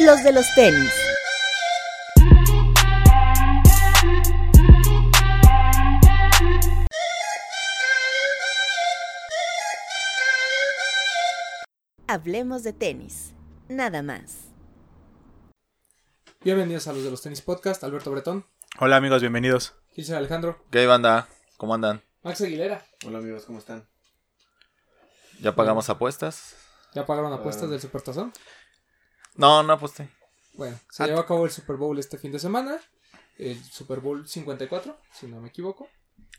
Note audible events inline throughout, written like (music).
los de los tenis. Hablemos de tenis, nada más. Bienvenidos a los de los tenis podcast, Alberto Bretón, Hola amigos, bienvenidos. Gilser Alejandro, ¿Qué banda? ¿Cómo andan? Max Aguilera. Hola amigos, ¿cómo están? ¿Ya pagamos apuestas? ¿Ya pagaron apuestas Ah. del Supertazón? No, no aposté. Bueno, se Ah. llevó a cabo el Super Bowl este fin de semana. El Super Bowl 54, si no me equivoco.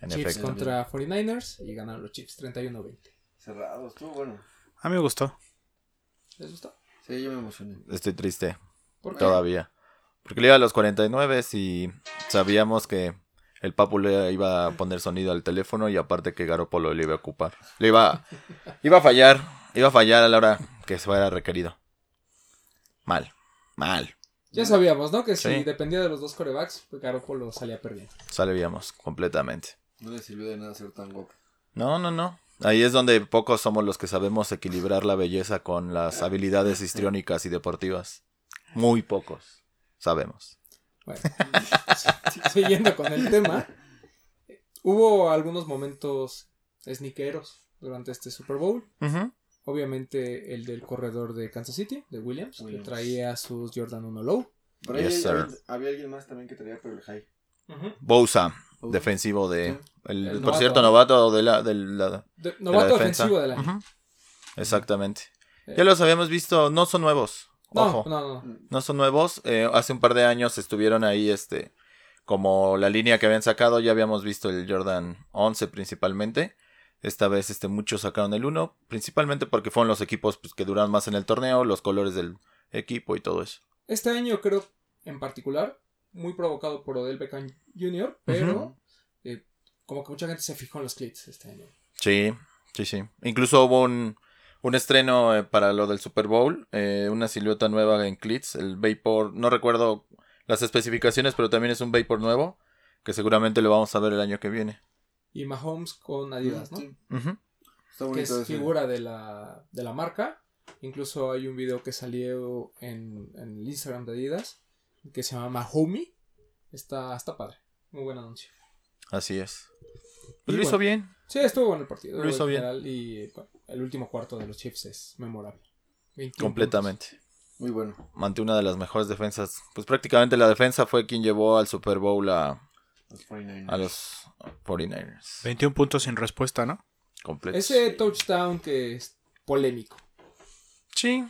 En Chiefs efecto. contra 49ers y ganaron los Chiefs 31-20. Cerrado, estuvo bueno. A mí me gustó. ¿Les gustó? Sí, yo me emocioné. Estoy triste ¿Por qué? todavía. Porque le iba a los 49 y sabíamos que el Papu le iba a poner sonido al teléfono y aparte que Garopolo le iba a ocupar. Le iba, iba a fallar. Iba a fallar a la hora que fuera requerido. Mal. Mal. Ya sabíamos, ¿no? Que si Sí. dependía de los dos corebacks, pues Garoppolo salía perdiendo. Sabíamos completamente. No le sirvió de nada ser tan guapo. No, no, no. Ahí es donde pocos somos los que sabemos equilibrar la belleza con las habilidades histriónicas y deportivas. Muy pocos sabemos. Bueno, (laughs) siguiendo con el tema, hubo algunos momentos sneakeros durante este Super Bowl. Ujú. Obviamente el del corredor de Kansas City, de Williams, Williams. que traía sus Jordan 1 Low. Por ahí Yes, había, sir. había alguien más también que traía pero el high. Bosa, Bosa. defensivo de... Sí. El, El por novato. cierto, novato de la... De la, De- de novato la del año. Ujú. Exactamente. Eh. Ya los habíamos visto, no son nuevos. No, Ojo, no, no. no son nuevos. Eh, hace un par de años estuvieron ahí, este, como la línea que habían sacado. Ya habíamos visto el Jordan 11 principalmente. Esta vez, este, muchos sacaron el 1, principalmente porque fueron los equipos pues, que duran más en el torneo, los colores del equipo y todo eso. Este año creo, en particular, muy provocado por Odell Beckham Jr., pero eh, como que mucha gente se fijó en los clits este año. Sí, sí, sí. Incluso hubo un, un estreno eh, para lo del Super Bowl, eh, una silueta nueva en Clits, el Vapor, no recuerdo las especificaciones, pero también es un Vapor nuevo, que seguramente lo vamos a ver el año que viene. Y Mahomes con Adidas, ¿no? Sí, Ujú. Está que es ese. figura de la, de la marca. Incluso hay un video que salió en, en el Instagram de Adidas que se llama Mahomey. Está, está padre. Muy buen anuncio. Así es. Y Pues lo hizo bueno. bien. Sí, estuvo bueno el partido. Lo hizo en bien. Y bueno, el último cuarto de los Chiefs es memorable. 21 Completamente. Muy bueno. Ante una de las mejores defensas. Pues prácticamente la defensa fue quien llevó al Super Bowl a, Los 49ers. a los 49ers. 21 puntos sin respuesta, ¿no? Completos. Ese touchdown que es polémico. Sí.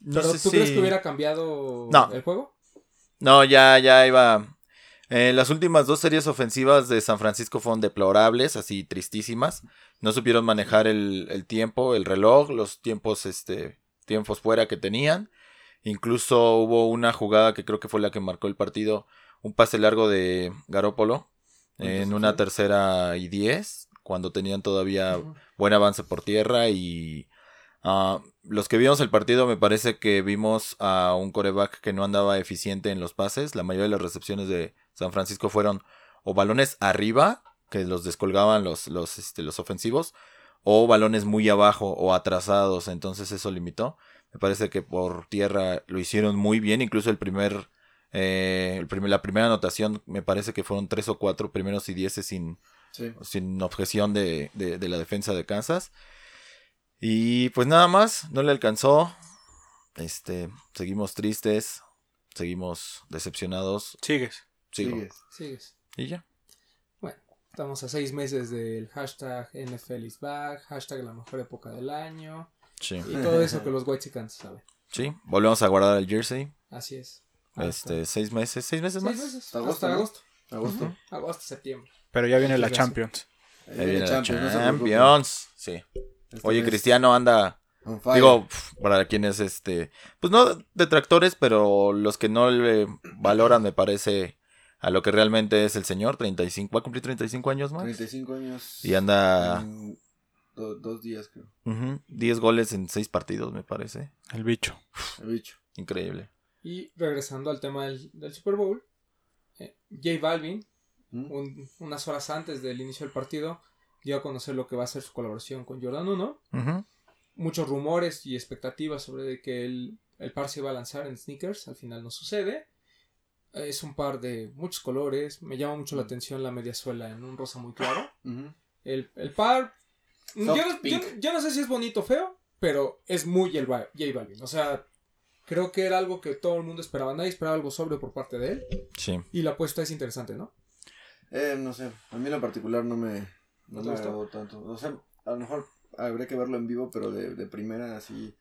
No ¿Pero sé tú si- crees que hubiera cambiado No. el juego? No, ya, ya iba. Eh, las últimas dos series ofensivas de San Francisco fueron deplorables, así tristísimas. No supieron manejar el, el tiempo, el reloj, los tiempos, este, tiempos fuera que tenían. Incluso hubo una jugada que creo que fue la que marcó el partido, un pase largo de Garópolo en una tercera y diez, cuando tenían todavía buen avance por tierra y ah, los que vimos el partido me parece que vimos a un coreback que no andaba eficiente en los pases. La mayoría de las recepciones de San Francisco fueron o balones arriba, que los descolgaban los, los, este, los ofensivos, o balones muy abajo o atrasados. Entonces eso limitó. Me parece que por tierra lo hicieron muy bien. Incluso el primer, eh, el primer la primera anotación me parece que fueron tres o cuatro primeros y dieces sin, Sí. sin objeción de, de- de la defensa de Kansas. Y pues nada más, no le alcanzó. Este, seguimos tristes, seguimos decepcionados. Sigues. Sigo. Sigues. Sigues. Y ya. Bueno, estamos a seis meses del hashtag NFL is back, hashtag la mejor época del año Sí. y todo eso (laughs) que los White saben. Sí, volvemos a guardar el jersey. Así es. Este, seis meses, seis meses más. Seis meses. Hasta agosto, agosto. Agosto. Agosto, septiembre. Pero ya viene la. Champions. Ahí Ahí viene la Champions, no. Champions. Sí. Esta Oye, Cristiano anda. Digo, para quienes, este, pues no detractores, pero los que no le valoran, me parece, a lo que realmente es el señor, 35, va a cumplir 35 años más. 35 años. Y anda en do- dos días, creo. 10 goles en 6 partidos, me parece. El bicho. El bicho. Increíble. Y regresando al tema del, del Super Bowl, eh, J Balvin, ¿Mm? un- unas horas antes del inicio del partido, dio a conocer lo que va a ser su colaboración con Jordan 1. Ujú. Muchos rumores y expectativas sobre de que él el par se iba a lanzar en sneakers, al final no sucede. Es un par de muchos colores, me llama mucho la atención la media suela en un rosa muy claro. El, el par, yo, yo- no sé si es bonito o feo, pero es muy el J Balvin. O sea, creo que era algo que todo el mundo esperaba. Nadie esperaba algo sobre por parte de él. Sí. Y la apuesta es interesante, ¿no? Eh, no sé, a mí en lo particular no me, ¿No me agradó tanto. O sea, a lo mejor habría que verlo en vivo, pero de, de primera así,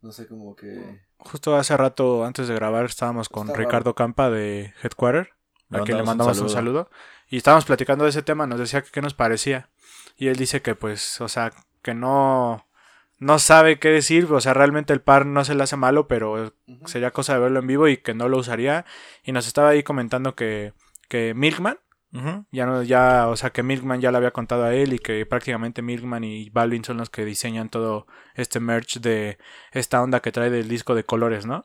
no sé, como que... Justo hace rato, antes de grabar, estábamos con Está Ricardo Campa de Headquarter, Le a quien le mandamos un un saludo. Y estábamos platicando de ese tema, nos decía que qué nos parecía. Y él dice que, pues, o sea, que no, no sabe qué decir. O sea, realmente el par no se le hace malo, pero sería cosa de verlo en vivo y que no lo usaría. Y nos estaba ahí comentando que, que Milkman, ya no, ya, o sea, que Milkman ya le había contado a él y que prácticamente Milkman y Balvin son los que diseñan todo este merch de esta onda que trae del disco de colores, ¿no?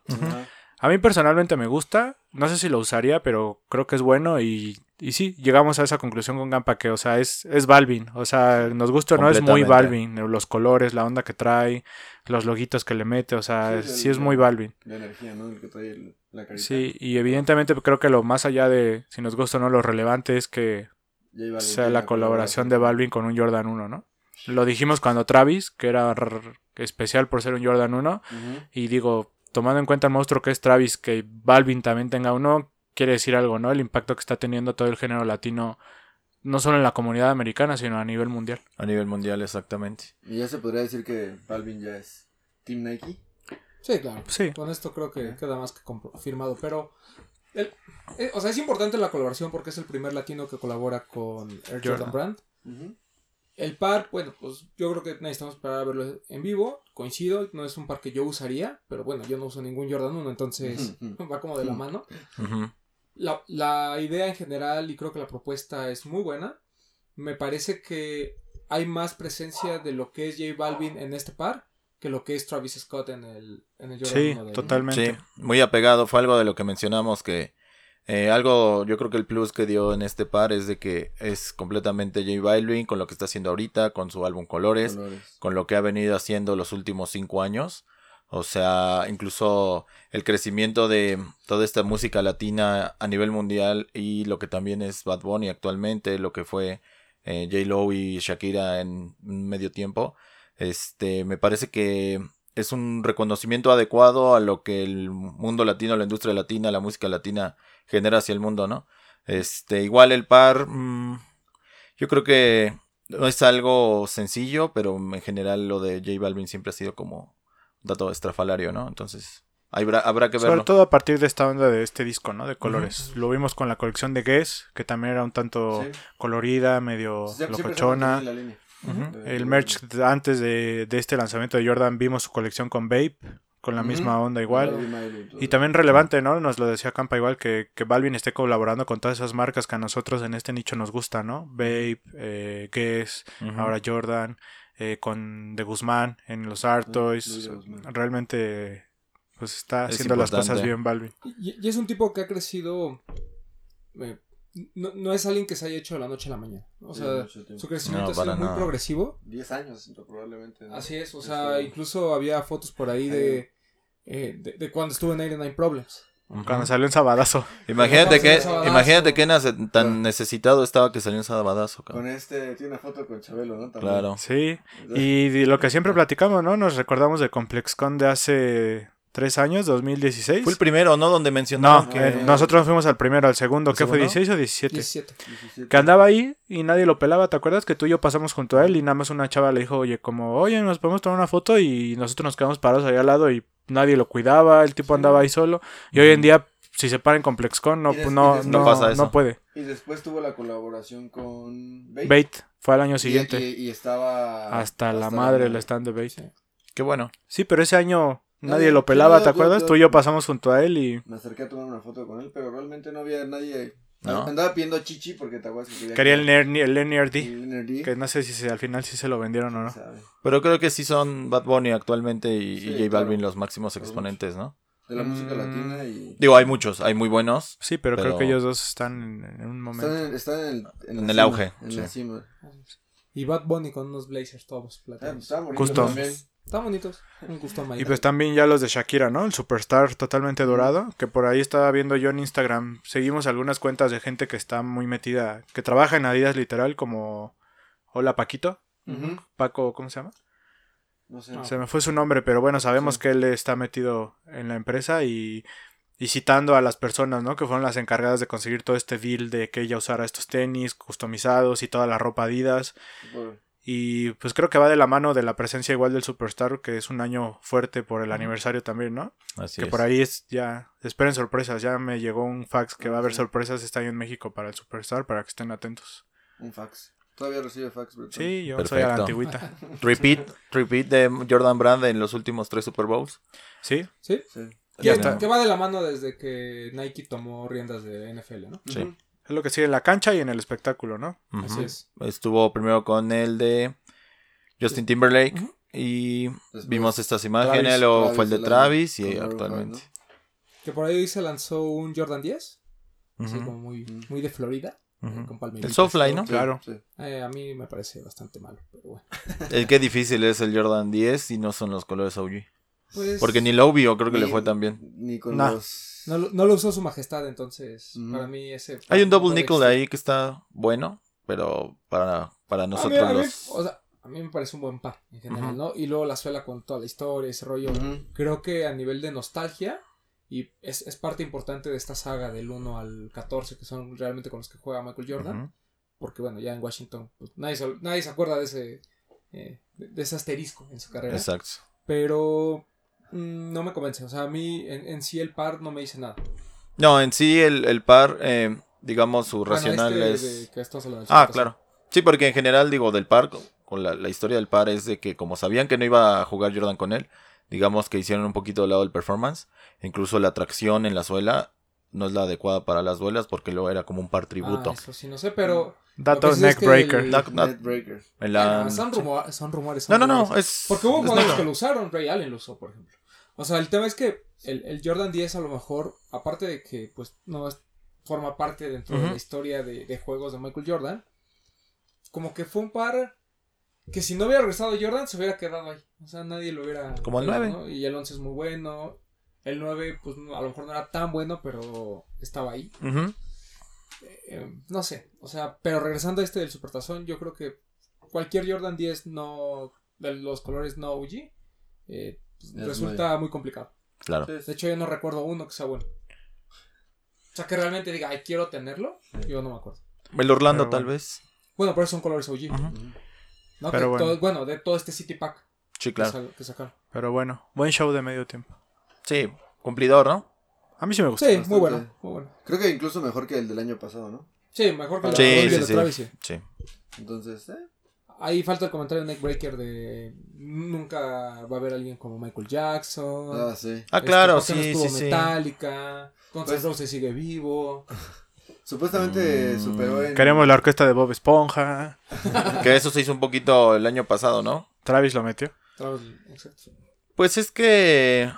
A mí personalmente me gusta, no sé si lo usaría, pero creo que es bueno y, y sí, llegamos a esa conclusión con Gampa que, o sea, es, es Balvin, o sea, nos gusta o no, es muy. Balvin, los colores, la onda que trae, los loguitos que le mete, o sea, Sí, sí, es el- es muy Balvin. La energía, ¿no? El que trae el- la carita. Sí, y evidentemente creo que lo más allá de si nos gusta o no, lo relevante es que Balvin sea la colaboración de Balvin con un Jordan 1, ¿no? Lo dijimos cuando Travis, que era especial por ser un Jordan 1, Ujú. y digo, tomando en cuenta el monstruo que es Travis, que Balvin también tenga uno, quiere decir algo, ¿no? El impacto que está teniendo todo el género latino, no solo en la comunidad americana, sino a nivel mundial. A nivel mundial, exactamente. Y ya se podría decir que Balvin ya es Team Nike. Sí, claro. Sí. Con esto creo que queda más que confirmado. Pero, el- eh, o sea, es importante la colaboración porque es el primer latino que colabora con Air Jordan Jordan. Brand. El par, bueno, pues yo creo que necesitamos esperar a verlo en vivo. Coincido, no es un par que yo usaría, pero bueno, yo no uso ningún Jordan 1, entonces (laughs) va como de la mano. Ujú. La, la idea en general y creo que la propuesta es muy buena. Me parece que hay más presencia de lo que es J Balvin en este par que lo que es Travis Scott en el, en el Jordan Sí, 1 de totalmente. Sí, muy apegado. Fue algo de lo que mencionamos que eh, algo, yo creo que el plus que dio en este par es de que es completamente J Balvin con lo que está haciendo ahorita, con su álbum Colores, Colores. con lo que ha venido haciendo los últimos cinco años. O sea, incluso el crecimiento de toda esta música latina a nivel mundial y lo que también es Bad Bunny actualmente, lo que fue eh, J. Lo y Shakira en medio tiempo. Este, me parece que es un reconocimiento adecuado a lo que el mundo latino, la industria latina, la música latina genera hacia el mundo, ¿no? Este, igual el par, mm, yo creo que no es algo sencillo, pero en general lo de J Balvin siempre ha sido como dato estrafalario, ¿no? Entonces, habrá, habrá que Sobre verlo. todo a partir de esta onda de este disco, ¿no? De colores. Lo vimos con la colección de Guess, que también era un tanto Sí. colorida, medio siempre locochona. Ujú. De- El merch de- antes de, de este lanzamiento de Jordan vimos su colección con Babe, con la misma onda igual. Y también relevante, ¿no? Nos lo decía Campa igual que, que Balvin esté colaborando con todas esas marcas que a nosotros en este nicho nos gusta, ¿no? Babe, eh, Guess, ahora Jordan, eh, con De Guzmán en los Art Toys. Realmente, pues está Es haciendo las cosas bien, Balvin. Y, y es un tipo que ha crecido. eh, no, no es alguien que se haya hecho de la noche a la mañana. O Sí, sea, su crecimiento No, ha sido muy progresivo. 10 años probablemente. ¿no? Así es, o Sí, sea, incluso había fotos por ahí de, eh, de, de cuando estuvo en 99 Problems. Cuando salió en Sabadazo. (laughs) Imagínate que, Sabadazo. imagínate que nace- tan necesitado estaba que salió un sabadazo, Con este, tiene una foto con Chabelo, ¿no? También. Claro. Sí. Y lo que siempre platicamos, ¿no? Nos recordamos de ComplexCon de hace tres años, 2016. Fue el primero, ¿no? Donde mencionaron No, que... eh, nosotros fuimos al primero, al segundo, ¿Al ¿qué fue? segundo? ¿16 o 17? 17. 17. Que andaba ahí y nadie lo pelaba, ¿te acuerdas? Que tú y yo pasamos junto a él y nada más una chava le dijo, oye, como, oye, nos podemos tomar una foto y nosotros nos quedamos parados ahí al lado y nadie lo cuidaba, el tipo Sí. andaba ahí solo. Y hoy en día, si se para en ComplexCon, no, Y des- no, no, no pasa eso. no puede. Y después tuvo la colaboración con Bait. Bait fue al año siguiente. Y, y estaba. hasta, la madre el stand de Bait. Sí. Qué bueno. Sí, pero ese año nadie lo pelaba, yo- ¿te yo- acuerdas? yo- Tú y yo pasamos junto a él y Me acerqué a tomar una foto con él, pero realmente no había nadie. ¿No? Andaba pidiendo chichi porque te acuerdas que quería. quería que- el, el el que no sé si se- al final sí se lo vendieron o no. Sabe. Pero creo que sí son Bad Bunny actualmente y, Sí, y J Balvin claro. los máximos exponentes, ¿no? De la música Mm. latina y. Digo, hay muchos, hay muy buenos. Sí, pero, creo que ellos dos están en, en un momento. Están en, están en el, En la el cima, auge, En sí. la cima. Y Bad Bunny con unos blazers todos Ah, plateados. Están bonitos. Un gusto Y pues también ya los de Shakira, ¿no? El Superstar totalmente dorado, que por ahí estaba viendo yo en Instagram. Seguimos algunas cuentas de gente que está muy metida, que trabaja en Adidas literal, como Hola Paquito. Paco, ¿cómo se llama? No sé. Se me fue su nombre, pero bueno, sabemos Sí. que él está metido en la empresa y, y citando a las personas, ¿no? Que fueron las encargadas de conseguir todo este deal de que ella usara estos tenis customizados y toda la ropa Adidas. Y pues creo que va de la mano de la presencia igual del Superstar, que es un año fuerte por el aniversario también, ¿no? Así que es. por ahí es ya, esperen sorpresas, ya me llegó un fax que va a haber sí. sorpresas este año en México para el Superstar, para que estén atentos. Un fax. Todavía recibe fax, Breton. Sí, yo soy a la antigüita. (laughs) Repeat, repeat de Jordan Brand en los últimos tres Super Bowls. Sí, Sí. Sí. Que, Ya está. que va de la mano desde que Nike tomó riendas de NFL, ¿no? Sí. Es lo que sigue en la cancha y en el espectáculo, ¿no? Así es. Estuvo primero con el de Justin Timberlake y Después, vimos estas imágenes, Travis. luego Travis fue el de Travis y actualmente. Que por ahí se lanzó un Jordan 10. Así como muy, muy de Florida. eh, con El Soulfly, y ¿no? Sí, Claro. sí. Eh, a mí me parece bastante malo, pero bueno. (laughs) El que difícil es el Jordan 10 y no son los colores OG. Pues, Porque ni lo obvio creo que le fue tan bien. Ni con Nah. los... no, lo- no lo usó su majestad, entonces para mí ese... Hay un double nickel ahí que está bueno, pero para, para A mí, nosotros a mí- los... o sea, a mí me parece un buen par en general. ¿no? Y luego la suela con toda la historia, ese rollo. Creo que a nivel de nostalgia, y es, es parte importante de esta saga del 1 al 14, que son realmente con los que juega Michael Jordan, porque bueno, ya en Washington pues, nadie, se, nadie se acuerda de ese, eh, de, de ese asterisco en su carrera. Exacto. Pero no me convence, o sea, a mí en, en sí el par no me dice nada. No, en sí el, el par, eh, digamos, su Bueno, racional este es... de que de Ah, claro. Sí, porque en general, digo, del par, con la, la historia del par es de que como sabían que no iba a jugar Jordan con él, digamos que hicieron un poquito de lado el performance. Incluso la tracción en la suela no es la adecuada para las duelas porque luego era como un par tributo. Ah, eso sí, no sé, pero... Dato es que neckbreaker. Netbreaker. en la- son, rumor- son rumores. son No, no, no, rumores. es... Porque hubo es jugadores que lo usaron, Ray Allen lo usó, por ejemplo. O sea, el tema es que el, el Jordan 10 a lo mejor, aparte de que pues no es- forma parte dentro de la historia de, de juegos de Michael Jordan, como que fue un par que si no hubiera regresado Jordan se hubiera quedado ahí. O sea, nadie lo hubiera... Como el pelado, 9. ¿no? Y el 11 es muy bueno. El 9 pues no- a lo mejor no era tan bueno, pero estaba ahí. Eh, no sé, o sea, pero regresando a este del Supertazón, yo creo que cualquier Jordan 10 no de los colores no OG eh, resulta muy complicado. Claro. De hecho, yo no recuerdo uno que sea bueno. O sea, que realmente diga, ay, quiero tenerlo, yo no me acuerdo. El Orlando Pero tal bueno. vez. Bueno, pero son colores OG. Ujú. Ujú. ¿no? Pero bueno. todo- bueno, de todo este City Pack Sí, que, claro. que sacaron. Pero bueno, buen show de medio tiempo. Sí, cumplidor, ¿no? A mí sí me gustó. Sí, bastante. muy bueno, muy bueno. Creo que incluso mejor que el del año pasado, ¿no? Sí, mejor que el Sí, de sí, de sí. Travis, sí. Sí. Entonces, eh. Ahí falta el comentario de Neckbreaker de nunca va a haber alguien como Michael Jackson. Ah, sí. Ah, Este, claro, ¿por qué no sí, estuvo sí, sí. Metallica. Guns N' Roses sigue vivo. (laughs) Supuestamente Mm. superó en... Queremos la orquesta de Bob Esponja. (laughs) Que eso se hizo un poquito el año pasado, ¿no? Travis lo metió. Exacto. Pues es que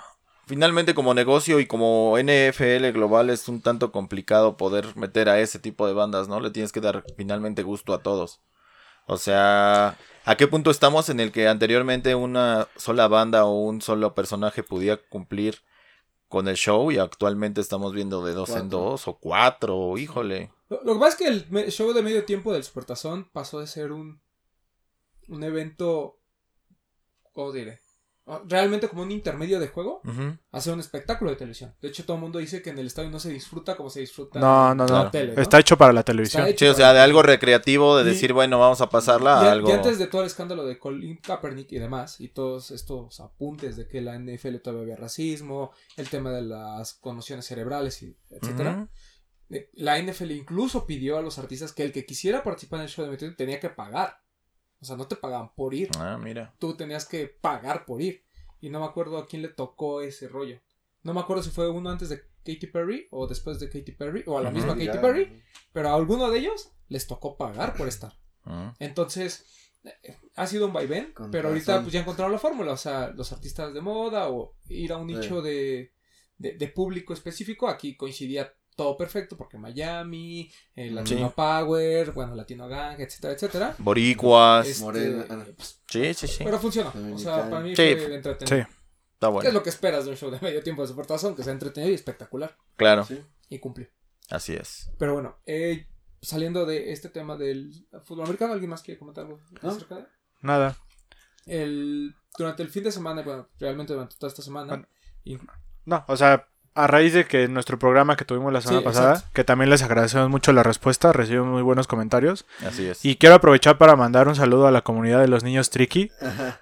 finalmente como negocio y como NFL global es un tanto complicado poder meter a ese tipo de bandas, ¿no? Le tienes que dar finalmente gusto a todos. O sea, ¿a qué punto estamos en el que anteriormente una sola banda o un solo personaje podía cumplir con el show y actualmente estamos viendo de dos en dos o cuatro, híjole. Lo, lo que pasa es que el show de medio tiempo del Supertazón pasó de ser un, un evento, ¿cómo diré? Ah, Realmente como un intermedio de juego Ujú. a ser un espectáculo de televisión. De hecho, todo el mundo dice que en el estadio no se disfruta como se disfruta No, no, en no. la tele. ¿no? Está hecho para la televisión. Sí, o sea, de algo recreativo, de Y- decir, bueno, vamos a pasarla Y, a algo... y antes de todo el escándalo de Colin Kaepernick y demás, y todos estos apuntes de que la NFL todavía había racismo, el tema de las conmociones cerebrales, y etcétera, eh, la NFL incluso pidió a los artistas que el que quisiera participar en el show de medio tenía que pagar. O sea, no te pagaban por ir, Ah, mira. tú tenías que pagar por ir. Y no me acuerdo a quién le tocó ese rollo. No me acuerdo si fue uno antes de Katy Perry o después de Katy Perry o a la misma Ya. Katy Perry, pero a alguno de ellos les tocó pagar por estar. Ujú. Entonces, eh, ha sido un vaivén, Con pero ahorita pues ya encontraron la fórmula. O sea, los artistas de moda o ir a un Sí. nicho de, de, de público específico, aquí coincidía todo perfecto porque Miami, el Latino Power, bueno, Latino Gang, etcétera, etcétera. Boricuas. Este, Morena, pues, Sí, sí, sí. pero funcionó. O sea, para mí Sí. fue entretenido. Sí. Está ¿Qué es bueno. lo que esperas de un show de medio tiempo de Supertazón? Que sea entretenido y espectacular. Claro, Sí. Y cumplió. así es. Pero bueno, eh, saliendo de este tema del fútbol americano, ¿alguien más quiere comentar algo No. acerca de? Nada. El, durante el fin de semana, bueno, realmente durante toda esta semana, Bueno. No, o sea, a raíz de que nuestro programa que tuvimos la semana Sí, pasada, exacto. que también les agradecemos mucho la respuesta, recibimos muy buenos comentarios. Así es. Y quiero aprovechar para mandar un saludo a la comunidad de los niños Tricky,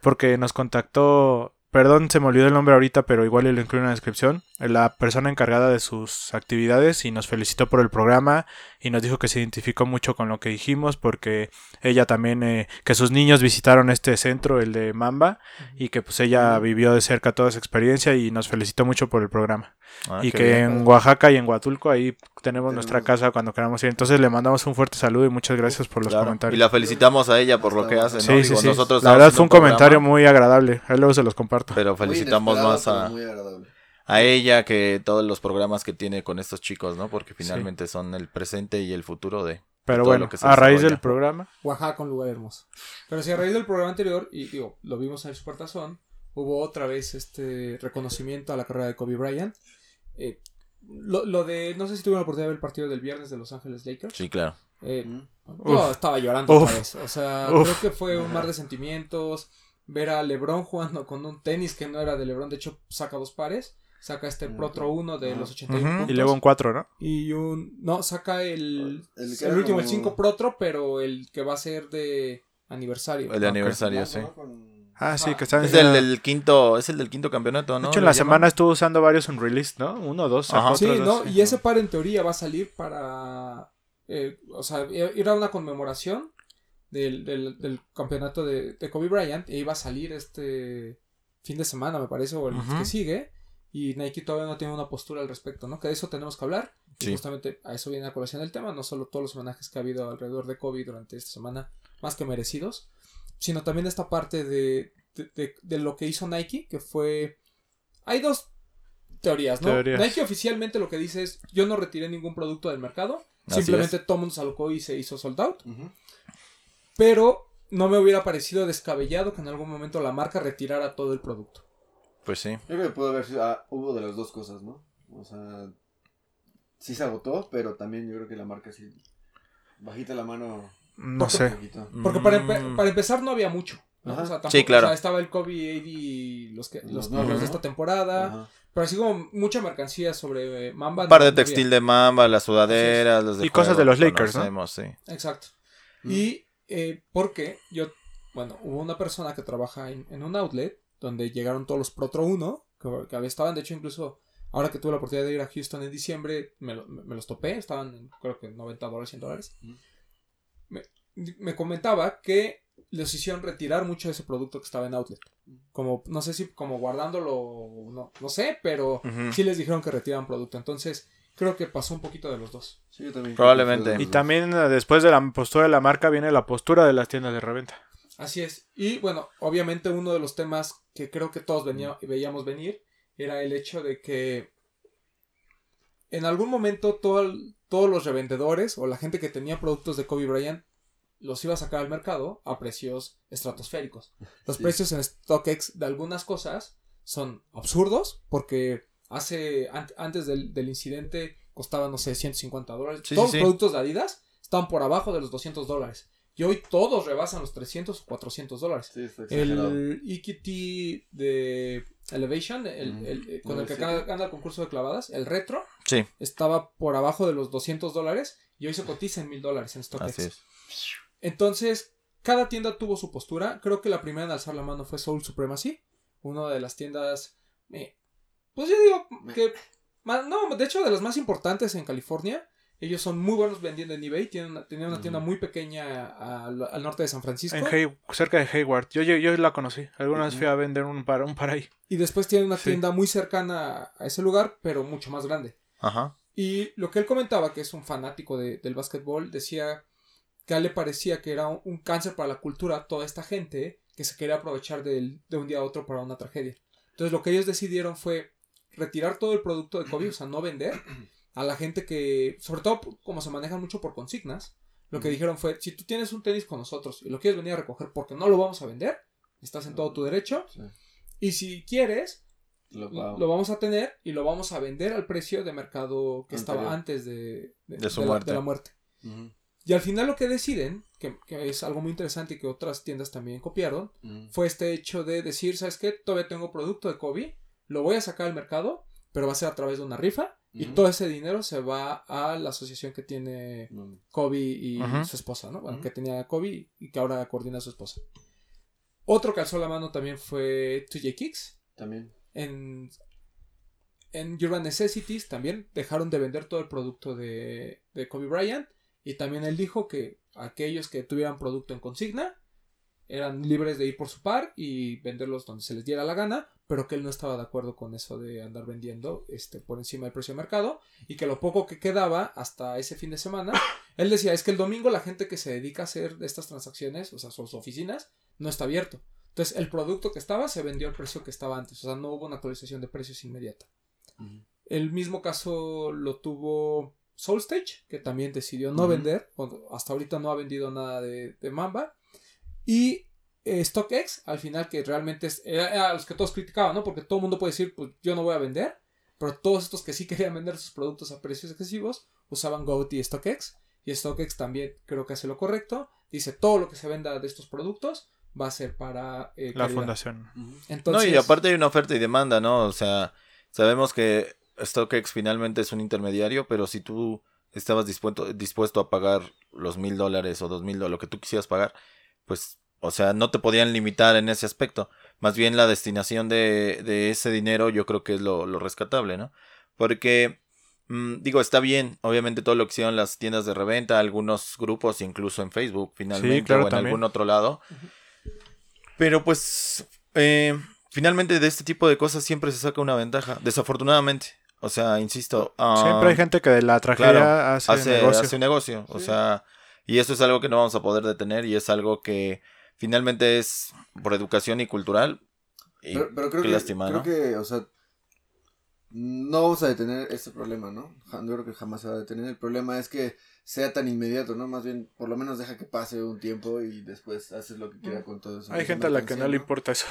porque nos contactó, perdón, se me olvidó el nombre ahorita, pero igual lo incluyo en la descripción, la persona encargada de sus actividades y nos felicitó por el programa y nos dijo que se identificó mucho con lo que dijimos porque ella también, eh, que sus niños visitaron este centro, el de Mamba, y que pues ella vivió de cerca toda esa experiencia y nos felicitó mucho por el programa. Ah, y que bien. en Oaxaca y en Huatulco ahí tenemos nuestra casa cuando queramos ir. Entonces le mandamos un fuerte saludo y muchas gracias por los Claro. comentarios. Y la felicitamos a ella por lo que hace, ¿no? Sí, sí, Digo, sí. nosotros la verdad fue un programa, comentario muy agradable. Ahí luego se los comparto. Pero felicitamos más a, a ella que todos los programas que tiene con estos chicos, ¿no? Porque finalmente son el presente y el futuro de... Pero bueno, lo que se a raíz del programa. Oaxaca, un lugar hermoso. Pero si a raíz del programa anterior, y digo, lo vimos en el Supertazón, hubo otra vez este reconocimiento a la carrera de Kobe Bryant. Eh, lo, lo de, no sé si tuvieron la oportunidad de ver el partido del viernes de Los Ángeles Lakers. Sí, claro. Eh, yo estaba llorando Uf. otra vez. O sea, Uf. creo que fue un mar de sentimientos. Ver a LeBron jugando con un tenis que no era de LeBron, de hecho saca dos pares. Saca este Mm, Protro 1 de los 81 Ujú, puntos. Y luego un 4, ¿no? Y un. No, saca el. El El, último, el como- 5 Protro, pero el que va a ser de aniversario. El de aniversario, sí. ¿no? Con- Ah, sí, que están Es el del quinto, es el del quinto campeonato, De ¿no? hecho, en ¿Le la llaman? semana estuvo usando varios unreleased, ¿no? Uno o dos. Ajá. sacó Sí, otros ¿no? dos. Y ese par en teoría va a salir para. eh, o sea, era una conmemoración del, del, del campeonato de, de Kobe Bryant. E iba a salir este fin de semana, me parece, o el Ujú. que sigue. Y Nike todavía no tiene una postura al respecto, ¿no? Que de eso tenemos que hablar. Y Sí. justamente a eso viene a colación el tema. No solo todos los homenajes que ha habido alrededor de Kobe durante esta semana, más que merecidos. Sino también esta parte de, de, de- de lo que hizo Nike, que fue. Hay dos teorías, ¿no? Teorías. Nike oficialmente lo que dice es: Yo no retiré ningún producto del mercado. Así simplemente todo mundo se alocó y se hizo sold out. Pero no me hubiera parecido descabellado que en algún momento la marca retirara todo el producto. Pues sí. Yo creo que pudo haber sido. ah, hubo de las dos cosas, ¿no? O sea. Sí se agotó, pero también yo creo que la marca sí. Bajita la mano. No sé. Porque para, empe- Mm. para empezar no había mucho. O sea, tampoco- Sí, claro. o sea, estaba el Kobe AD y los, que, los, Los los nuevos, de esta temporada. Ajá. Pero así como mucha mercancía sobre eh, Mamba. Un par de no había. textil de mamba, las sudaderas, los de Y cosas de los Lakers, sí. Exacto. Mm. Y eh, porque yo, bueno, hubo una persona que trabaja en, en un outlet donde llegaron todos los Protro 1 que, que estaban, de hecho, incluso ahora que tuve la oportunidad de ir a Houston en diciembre, me, lo- me- los topé, estaban creo que 90 dólares, 100 dólares. Mm. Me, me comentaba que les hicieron retirar mucho de ese producto que estaba en outlet. Como, no sé si como guardándolo, no, no sé, pero sí les dijeron que retiraran producto. Entonces, creo que pasó un poquito de los dos. Sí, yo también. Probablemente. Y también eh, después de la postura de la marca viene la postura de las tiendas de reventa. Así es. Y bueno, obviamente uno de los temas que creo que todos venía- veíamos venir era el hecho de que en algún momento todo todos los revendedores o la gente que tenía productos de Kobe Bryant los iba a sacar al mercado a precios estratosféricos. Los Sí. precios en StockX de algunas cosas son absurdos porque hace an- antes del, del incidente costaban, no sé, 150 dólares. Sí, Todos sí, los productos de Adidas están por abajo de los 200 dólares. Y hoy todos rebasan los 300 o 400 dólares. El EQT de Elevation, el, eh, con No, el que gana el concurso de clavadas, el retro, Sí, estaba por abajo de los 200 dólares y hoy se cotiza en 1000 dólares en StockX. así es. Entonces, cada tienda tuvo su postura. Creo que la primera en alzar la mano fue Soul Supremacy, una de las tiendas, eh, pues yo digo que, no, de hecho de las más importantes en California. Ellos son muy buenos vendiendo en eBay. Tienen una, tenían una tienda muy pequeña al, al norte de San Francisco. En Hay- cerca de Hayward. Yo, yo, yo la conocí. Alguna vez fui a vender un par, un par ahí. Y después tienen una Sí. tienda muy cercana a ese lugar, pero mucho más grande. Ajá. Y lo que él comentaba, que es un fanático de- del básquetbol, decía que a él le parecía que era un, cáncer para la cultura toda esta gente que se quería aprovechar del- de un día a otro para una tragedia. Entonces lo que ellos decidieron fue retirar todo el producto de Kobe, o sea, no vender, a la gente que, sobre todo como se manejan mucho por consignas, lo que dijeron fue, si tú tienes un tenis con nosotros y lo quieres venir a recoger porque no lo vamos a vender, estás en todo tu derecho. Sí. Y si quieres, Lo vamos a tener y lo vamos a vender al precio de mercado que Anterior. estaba antes de, De su la- muerte. de la muerte. Ujú, Y al final lo que deciden, que, que es algo muy interesante y que otras tiendas también copiaron, fue este hecho de decir, ¿sabes qué? Todavía tengo producto de Kobe, lo voy a sacar al mercado, pero va a ser a través de una rifa y todo ese dinero se va a la asociación que tiene. Kobe y su esposa, ¿no? Bueno, que tenía Kobe y que ahora coordina a su esposa. Otro que alzó la mano también fue 2J Kicks. También. En, Urban Necessities también dejaron de vender todo el producto de, de Kobe Bryant. Y también él dijo que aquellos que tuvieran producto en consigna eran libres de ir por su par y venderlos donde se les diera la gana, pero que él no estaba de acuerdo con eso de andar vendiendo este, por encima del precio de mercado y que lo poco que quedaba hasta ese fin de semana, (coughs) él decía, es que el domingo la gente que se dedica a hacer estas transacciones, o sea, sus oficinas, no está abierto. Entonces, el producto que estaba se vendió al precio que estaba antes, o sea, no hubo una actualización de precios inmediata. El mismo caso lo tuvo Soulstage, que también decidió no vender, hasta ahorita no ha vendido nada de, de Mamba. Y eh, StockX, al final, que realmente es era, los que todos criticaban, ¿no? Porque todo el mundo puede decir, pues yo no voy a vender, pero todos estos que sí querían vender sus productos a precios excesivos usaban Goat y StockX. Y StockX también creo que hace lo correcto. Dice, todo lo que se venda de estos productos va a ser para eh, La caridad". fundación. Entonces, no, y aparte hay una oferta y demanda, ¿no? O sea, sabemos que StockX finalmente es un intermediario, pero si tú estabas dispuesto, dispuesto a pagar los mil dólares o dos mil dólares, lo que tú quisieras pagar, pues, o sea, no te podían limitar en ese aspecto. Más bien la destinación de, de ese dinero yo creo que es lo, lo rescatable, ¿no? Porque, mm, digo, está bien, obviamente todo lo que hicieron las tiendas de reventa, algunos grupos, incluso en Facebook, finalmente, claro, o en también. algún otro lado. Pero pues, eh, finalmente de este tipo de cosas siempre se saca una ventaja, desafortunadamente. O sea, insisto. ah, Siempre hay gente que de la tragedia claro, hace, hace, negocio. hace negocio. O sea, y eso es algo que no vamos a poder detener y es algo que finalmente es por educación y cultural. Y Pero, pero creo qué que, lástima, creo ¿no? que, o sea, no vamos a detener este problema, ¿no? Yo creo que jamás se va a detener. El problema es que sea tan inmediato, ¿no? Más bien, por lo menos deja que pase un tiempo y después haces lo que quiera con todo eso. Hay gente a la que no le importa eso.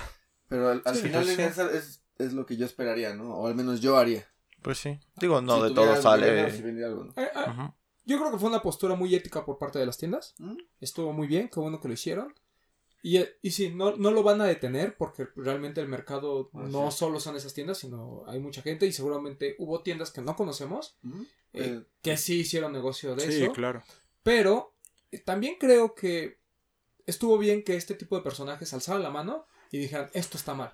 Pero al, al Sí, final pues sí. es, es, es lo que yo esperaría, ¿no? O al menos yo haría. Pues sí. Digo, no Si de todo sale. dinero, si vendiera algo, ¿no? eh, eh, yo creo que fue una postura muy ética por parte de las tiendas. ¿Mm? Estuvo muy bien, qué bueno que lo hicieron. Y, eh, y sí, no, no lo van a detener porque realmente el mercado Ah, no sí. solo son esas tiendas, sino hay mucha gente y seguramente hubo tiendas que no conocemos eh, Eh, que sí hicieron negocio de Sí, eso. claro. Pero eh, también creo que estuvo bien que este tipo de personajes alzaran la mano y dijeran, esto está mal.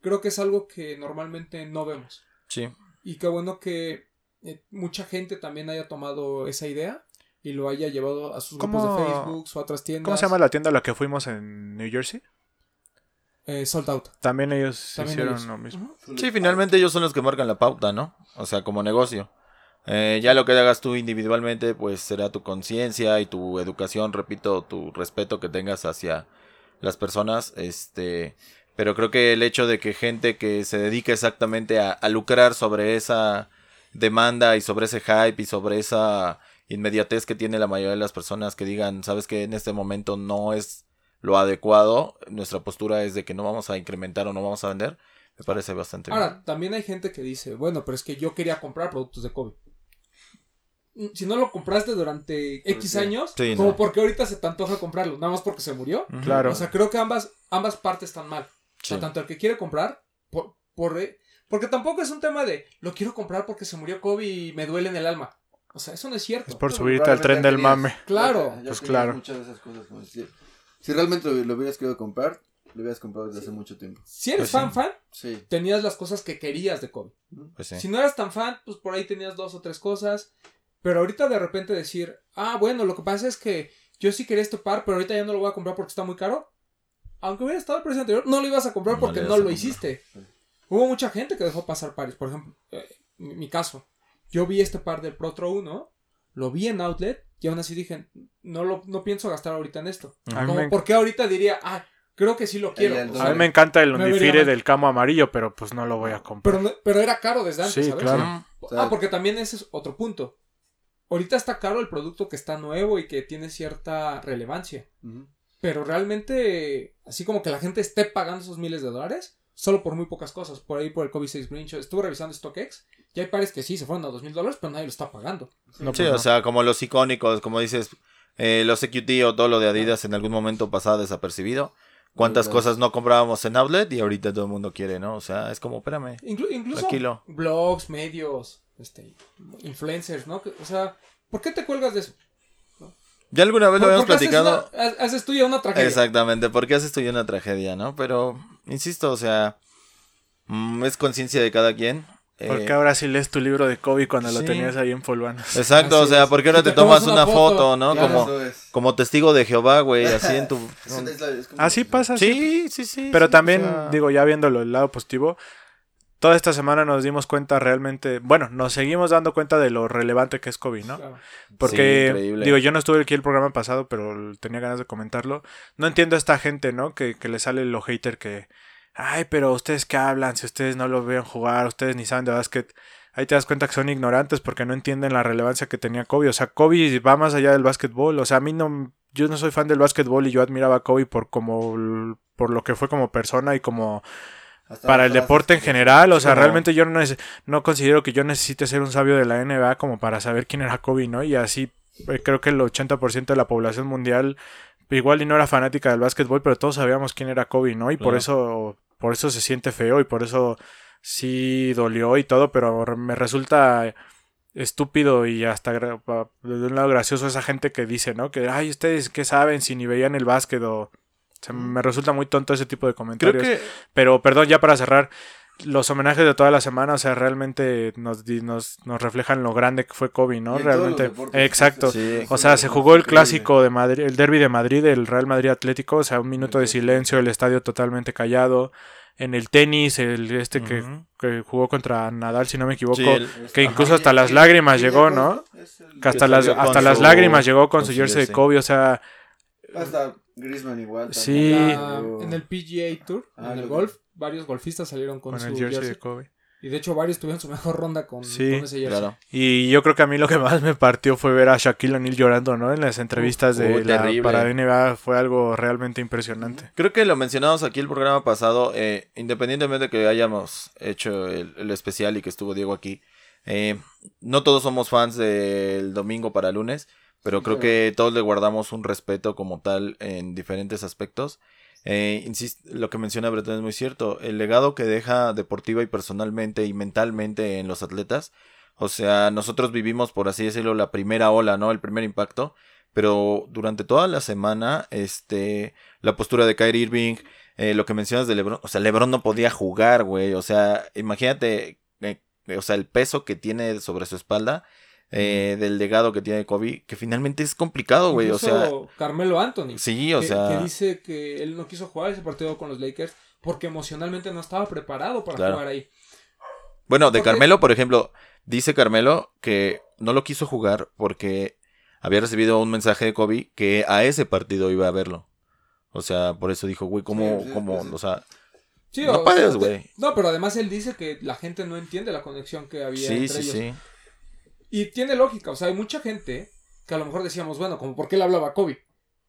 Creo que es algo que normalmente no vemos. Sí. Y qué bueno que eh, mucha gente también haya tomado esa idea y lo haya llevado a sus grupos ¿Cómo- de Facebook o a otras tiendas. ¿Cómo se llama la tienda a la que fuimos en New Jersey? Eh, sold out. También ellos También hicieron ellos. lo mismo. Sí, finalmente ellos son los que marcan la pauta, ¿no? O sea, como negocio. Eh, ya lo que hagas tú individualmente, pues será tu conciencia y tu educación, repito, tu respeto que tengas hacia las personas. Este, pero creo que el hecho de que gente que se dedica exactamente a, a lucrar sobre esa demanda y sobre ese hype y sobre esa inmediatez que tiene la mayoría de las personas que digan, sabes que en este momento no es lo adecuado, nuestra postura es de que no vamos a incrementar o no vamos a vender, me parece bastante bien. Ahora, también hay gente que dice, bueno, pero es que yo quería comprar productos de Kobe. Mm, Si no lo compraste durante X sí. años, Sí, como no. porque ahorita se te antoja comprarlo, nada más porque se murió. Claro. O sea, creo que ambas, ambas partes están mal. O sea, tanto el que quiere comprar, por, por, eh, porque tampoco es un tema de, lo quiero comprar porque se murió Kobe y me duele en el alma. O sea, eso no es cierto. Es por subirte al tren del mame. Claro, ya- ya pues claro. Muchas de esas cosas. como decir, si realmente lo, lo hubieras querido comprar, lo hubieras comprado desde hace mucho tiempo. Si eres Pues sí. fan, fan, Sí. tenías las cosas que querías de Kobe. Pues sí. Si no eras tan fan, pues por ahí tenías dos o tres cosas. Pero ahorita de repente decir, ah, bueno, lo que pasa es que yo sí quería este par, pero ahorita ya no lo voy a comprar porque está muy caro. Aunque hubiera estado el precio anterior, no lo ibas a comprar No porque no lo comprar. hiciste. Sí. Hubo mucha gente que dejó pasar pares. Por ejemplo, eh, mi, mi caso. Yo vi este par del Pro Tro 1, lo vi en Outlet y aún así dije, no, lo, no pienso gastar ahorita en esto. Como, me, ¿Por qué ahorita diría, ah, creo que sí lo quiero? el a mí me encanta el mal. del camo amarillo, pero pues no lo voy a comprar. pero, pero era caro desde antes, Sí, ¿sabes? claro. Ah, porque también ese es otro punto. Ahorita está caro el producto que está nuevo y que tiene cierta relevancia. Pero realmente, así como que la gente esté pagando esos miles de dólares, solo por muy pocas cosas. Por ahí por el COVID-6 Grinch. Estuve revisando StockX y hay pares que sí se fueron a dos mil dólares, pero nadie lo está pagando. No, Sí, pues o no. sea, como los icónicos, como dices, eh, los EQT o todo lo de Adidas en algún momento pasaba desapercibido. ¿Cuántas cosas no comprábamos en outlet y ahorita todo el mundo quiere, ¿no? O sea, es como, espérame, Inclu- incluso tranquilo. blogs, medios, este, influencers, ¿no? O sea, ¿por qué te cuelgas de eso? Ya alguna vez lo ¿Por- habíamos qué haces platicado. una- ha- haces tuya una tragedia. Exactamente, porque haces tú ya una tragedia, ¿no? Pero, insisto, o sea, mm, es conciencia de cada quien. eh, Porque ahora sí lees tu libro de Kobe cuando lo tenías ahí en Fulvanos. Exacto, Así o sea, porque ahora te te tomas tomas una una foto, foto, ¿no? Claro, Como, como testigo de Jehová, güey, así en tu... (laughs) Así pasa, sí. Sí, sí, sí. Pero sí, también, o sea, digo, ya viéndolo el lado positivo, toda esta semana nos dimos cuenta realmente, bueno, nos seguimos dando cuenta de lo relevante que es Kobe, ¿no? Claro. Porque, increíble. digo, yo no estuve aquí el programa pasado, pero tenía ganas de comentarlo. No entiendo a esta gente, ¿no? Que, que le sale lo hater que, ay, pero ustedes qué hablan, si ustedes no lo ven jugar, ustedes ni saben de básquet. Ahí te das cuenta que son ignorantes porque no entienden la relevancia que tenía Kobe. O sea, Kobe va más allá del básquetbol. O sea, a mí no, yo no soy fan del básquetbol y yo admiraba a Kobe por como, por lo que fue como persona y como hasta para el deporte en general. O sea, Como- realmente yo no, no considero que yo necesite ser un sabio de la NBA como para saber quién era Kobe, ¿no? Y así eh, creo que el 80% de la población mundial igual y no era fanática del básquetbol, pero todos sabíamos quién era Kobe, ¿no? Y por eso por eso se siente feo y por eso sí dolió y todo, pero me resulta estúpido y hasta de un lado gracioso esa gente que dice, ¿no? Que, ay, ustedes qué saben si ni veían el básquet o... o sea, me resulta muy tonto ese tipo de Creo comentarios. que Pero, perdón, ya para cerrar, los homenajes de toda la semana, o sea, realmente nos, nos, nos reflejan lo grande que fue Kobe, ¿no? Realmente. Exacto. Sí. O sea, se jugó el clásico de Madrid, el derby de Madrid, el Real Madrid Atlético, o sea, un minuto de silencio, el estadio totalmente callado. En el tenis, el este que, que jugó contra Nadal, si no me equivoco, Sí, el- que Ajá. incluso hasta las lágrimas llegó, ¿no? que hasta Que las, hasta las lágrimas llegó con con su jersey de. Kobe, o sea, Hasta Griezmann igual. Sí. también. La- Pero- en el PGA Tour, Ah, en el lo- golf, varios golfistas salieron con, con su el jersey. jersey de Kobe. Y de hecho, varios tuvieron su mejor ronda con, Sí, con ese jersey. claro. Y yo creo que a mí lo que más me partió fue ver a Shaquille O'Neal llorando, ¿no? En las entrevistas de uy, la, terrible. para NBA fue algo realmente impresionante. Creo que lo mencionamos aquí el programa pasado, eh, independientemente de que hayamos hecho el, el especial y que estuvo Diego aquí, eh, no todos somos fans del domingo para lunes, pero Sí, creo que todos le guardamos un respeto como tal en diferentes aspectos. Eh, insist- lo que menciona Bretón es muy cierto, el legado que deja deportiva y personalmente y mentalmente en los atletas, o sea, nosotros vivimos, por así decirlo, la primera ola, ¿no? El primer impacto, pero durante toda la semana, este, la postura de Kyrie Irving, eh, lo que mencionas de LeBron, o sea, LeBron no podía jugar, güey, o sea, imagínate, eh, o sea, el peso que tiene sobre su espalda, eh, del legado que tiene Kobe, que finalmente es complicado, güey, o sea, Carmelo Anthony. sí, o que, sea, que dice que él no quiso jugar ese partido con los Lakers porque emocionalmente no estaba preparado para Claro. jugar ahí. Bueno, de Porque- Carmelo, por ejemplo, dice Carmelo que no lo quiso jugar porque había recibido un mensaje de Kobe que a ese partido iba a verlo. O sea, por eso dijo, güey, ¿cómo, Sí, sí, cómo, sí. o sea, Sí, No o puedes, sea, güey. No, pero además él dice que la gente no entiende la conexión que había sí, entre sí, ellos. Y tiene lógica, o sea, hay mucha gente que a lo mejor decíamos, bueno, como por qué le hablaba a Kobe.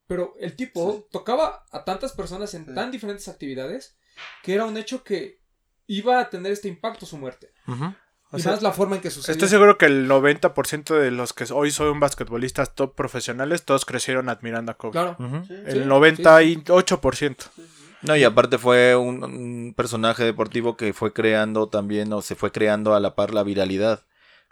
Pero el tipo Sí. tocaba a tantas personas en Sí. tan diferentes actividades que era un hecho que iba a tener este impacto su muerte. Ujú. O y sea, más la forma en que sucedió. Estoy seguro que el 90% de los que hoy son basquetbolistas top profesionales, todos crecieron admirando a Kobe. Claro. Ujú. Sí, El Sí, 98%. No, y aparte fue un, un personaje deportivo que fue creando también, o se fue creando a la par la viralidad.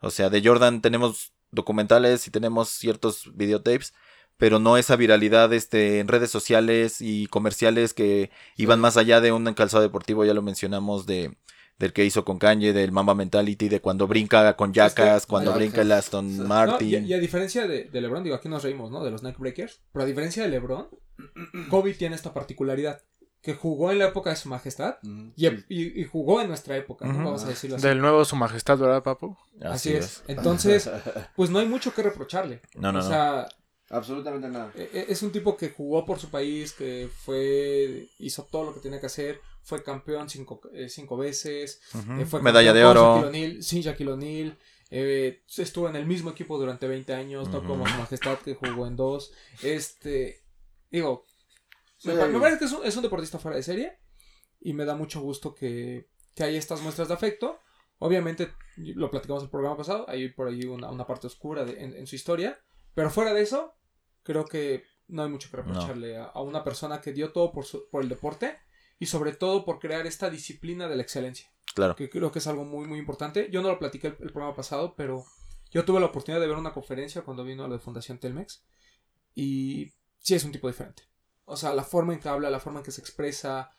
O sea, de Jordan tenemos documentales y tenemos ciertos videotapes, pero no esa viralidad este, en redes sociales y comerciales que iban más allá de un calzado deportivo, ya lo mencionamos, de del que hizo con Kanye, del Mamba Mentality, de cuando brinca con Jackass, cuando brinca el Aston. No, Martin. y, y a diferencia de, de LeBron, digo, aquí nos reímos, ¿no? De los Nike Breakers. Pero a diferencia de LeBron, (clears throat) Kobe tiene esta particularidad. Que jugó en la época de su majestad Ujú. y, y- y jugó en nuestra época, ¿no? Vamos a decirlo así. Del nuevo Su Majestad, ¿verdad, papu? Así es. Entonces, (laughs) pues no hay mucho que reprocharle. No, no, o no. sea, Absolutamente nada. e- e- es un tipo que jugó por su país, que fue, hizo todo lo que tenía que hacer, fue campeón cinco, eh, cinco veces, eh, fue Medalla de oro. Shaquille O'Neal, sin Shaquille O'Neal, Eh, estuvo en el mismo equipo durante 20 años, no Ujú. como su majestad que jugó en dos. Este, digo, Sí. Me, pa- me parece que es un, es un deportista fuera de serie y me da mucho gusto que, que haya estas muestras de afecto. Obviamente, lo platicamos el programa pasado, hay por ahí una, una parte oscura de- en, en su historia, pero fuera de eso, creo que no hay mucho que reprocharle a, a una persona que dio todo por, su- por el deporte y sobre todo por crear esta disciplina de la excelencia Claro. que creo que es algo muy muy importante. Yo no lo platiqué el, el programa pasado, pero yo tuve la oportunidad de ver una conferencia cuando vino a la de Fundación Telmex y sí es un tipo diferente. O sea, la forma en que habla, la forma en que se expresa,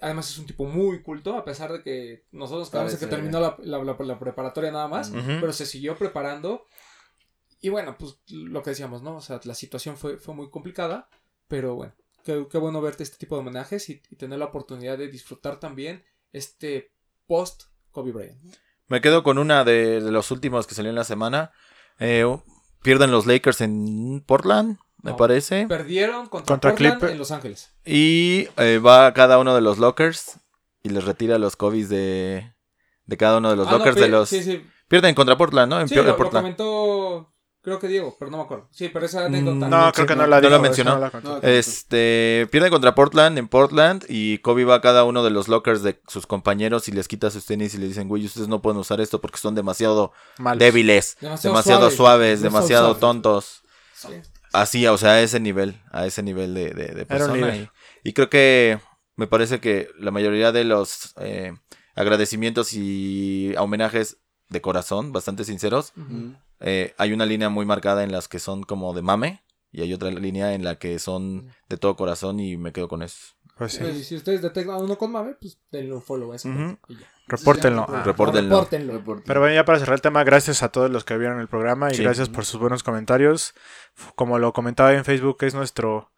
además es un tipo muy culto, a pesar de que nosotros quedamos que terminó la, la- la- la preparatoria nada más, pero se siguió preparando y bueno, pues lo que decíamos, ¿no? O sea, la situación fue, fue muy complicada, pero bueno, qué, qué bueno verte este tipo de homenajes y, y tener la oportunidad de disfrutar también este post Kobe Bryant. Me quedo con una de, de los últimos que salió en la semana. Eh, pierden los Lakers en Portland, me No. parece. Perdieron contra, Contra Portland Clipper- en Los Ángeles. Y eh, va a cada uno de los lockers y les retira los Kobe's de, de cada uno de los Ah, no, lockers pi- de los... Sí, sí. Pierden contra Portland, ¿no? En Sí, lo, en lo Portland. comentó, creo que Diego, pero no me acuerdo. Sí, pero esa anécdota. Mm, No, creo que no, no la no dijo. la mencionó. no la. No, Este, pierden contra Portland en Portland y Kobe va a cada uno de los lockers de sus compañeros y les quita sus tenis y le dicen, güey, ustedes no pueden usar esto porque son demasiado Malos. débiles, Demasiado demasiado, suaves, suaves, demasiado demasiado suaves. tontos. Sí. Así, o sea, a ese nivel, a ese nivel de, de, persona. Y, y creo que me parece que la mayoría de los eh, agradecimientos y homenajes de corazón, bastante sinceros, eh, hay una línea muy marcada en las que son como de mame y hay otra línea en la que son de todo corazón y me quedo con eso. Pues sí. Y si ustedes detectan a uno con mame, pues denle un follow a ese. Ujú. y ya. Repórtenlo. Ah. Repórtenlo. Pero bueno, ya para cerrar el tema, gracias a todos los que vieron el programa y Sí. gracias por sus buenos comentarios. Como lo comentaba en Facebook, es nuestro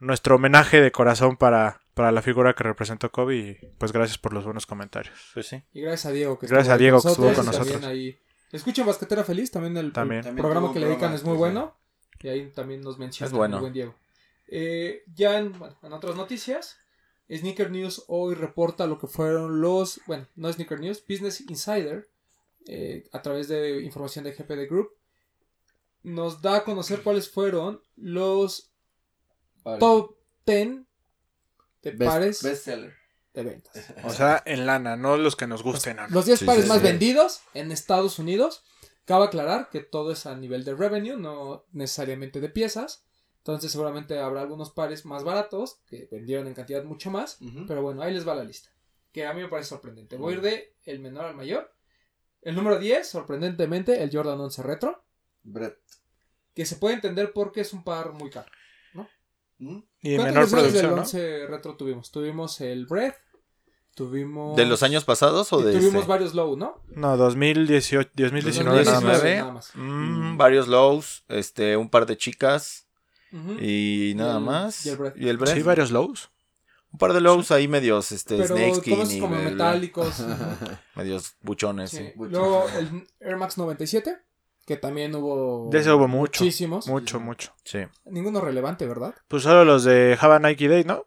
nuestro homenaje de corazón para, para la figura que representó Kobe y pues gracias por los buenos comentarios. Pues sí. Y gracias a Diego que Gracias estuvo a ahí Diego con que estuvo con nosotros. ahí. Escuchen Basquetera Feliz, también el, el También. También programa que le dedican es muy especial. bueno. Y ahí también nos menciona Es bueno. buen Diego. Eh, ya en, bueno, en otras noticias, Sneaker News hoy reporta lo que fueron los, bueno, no Sneaker News, Business Insider, eh, a través de información de GPD Group, nos da a conocer cuáles fueron los Vale. top 10 de Best- pares Bestseller. de ventas. O sea, en lana, no los que nos gusten. Ana. Los 10 Sí, pares sí, más sí. vendidos en Estados Unidos. Cabe aclarar que todo es a nivel de revenue, no necesariamente de piezas. Entonces seguramente habrá algunos pares más baratos que vendieron en cantidad mucho más. Pero bueno, ahí les va la lista. Que a mí me parece sorprendente. Voy a ir de el menor al mayor. El número 10, sorprendentemente, el Jordan 11 Retro. Brett. Que se puede entender porque es un par muy caro. ¿Mm? Y ¿Cuántas menor versiones del producción, ¿no? 11 Retro tuvimos? Tuvimos el Breath. Tuvimos... ¿De los años pasados o de tuvimos este? varios low, ¿no? No, 2018, 2019 nada más. 2019. nada más. Mm, varios lows, este, un par de chicas Y nada el- más. y el Brett. Y el Brett. Sí, varios lows. Un par de lows ahí medios, este, Pero snakeskin todos y como el- metálicos. (laughs) medios buchones, Sí. Luego el Air Max 97, que también hubo. De ese hubo mucho. Muchísimos. Mucho, mucho. Sí. Ninguno relevante, ¿verdad? Pues solo los de Java Nike Day, ¿no?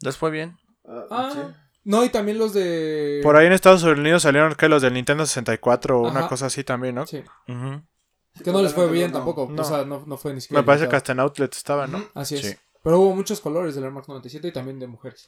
Les fue bien. Ah, Ah, sí. no, y también los de. Por ahí en Estados Unidos salieron que los del Nintendo 64 o una cosa así también, ¿no? Sí. Ujú. Que no les fue bien no. tampoco. No. O sea, no, no fue ni siquiera. Me parece que hasta en Outlet estaban, ¿no? Así es. Sí. Pero hubo muchos colores del Air Max 97 y también de mujeres.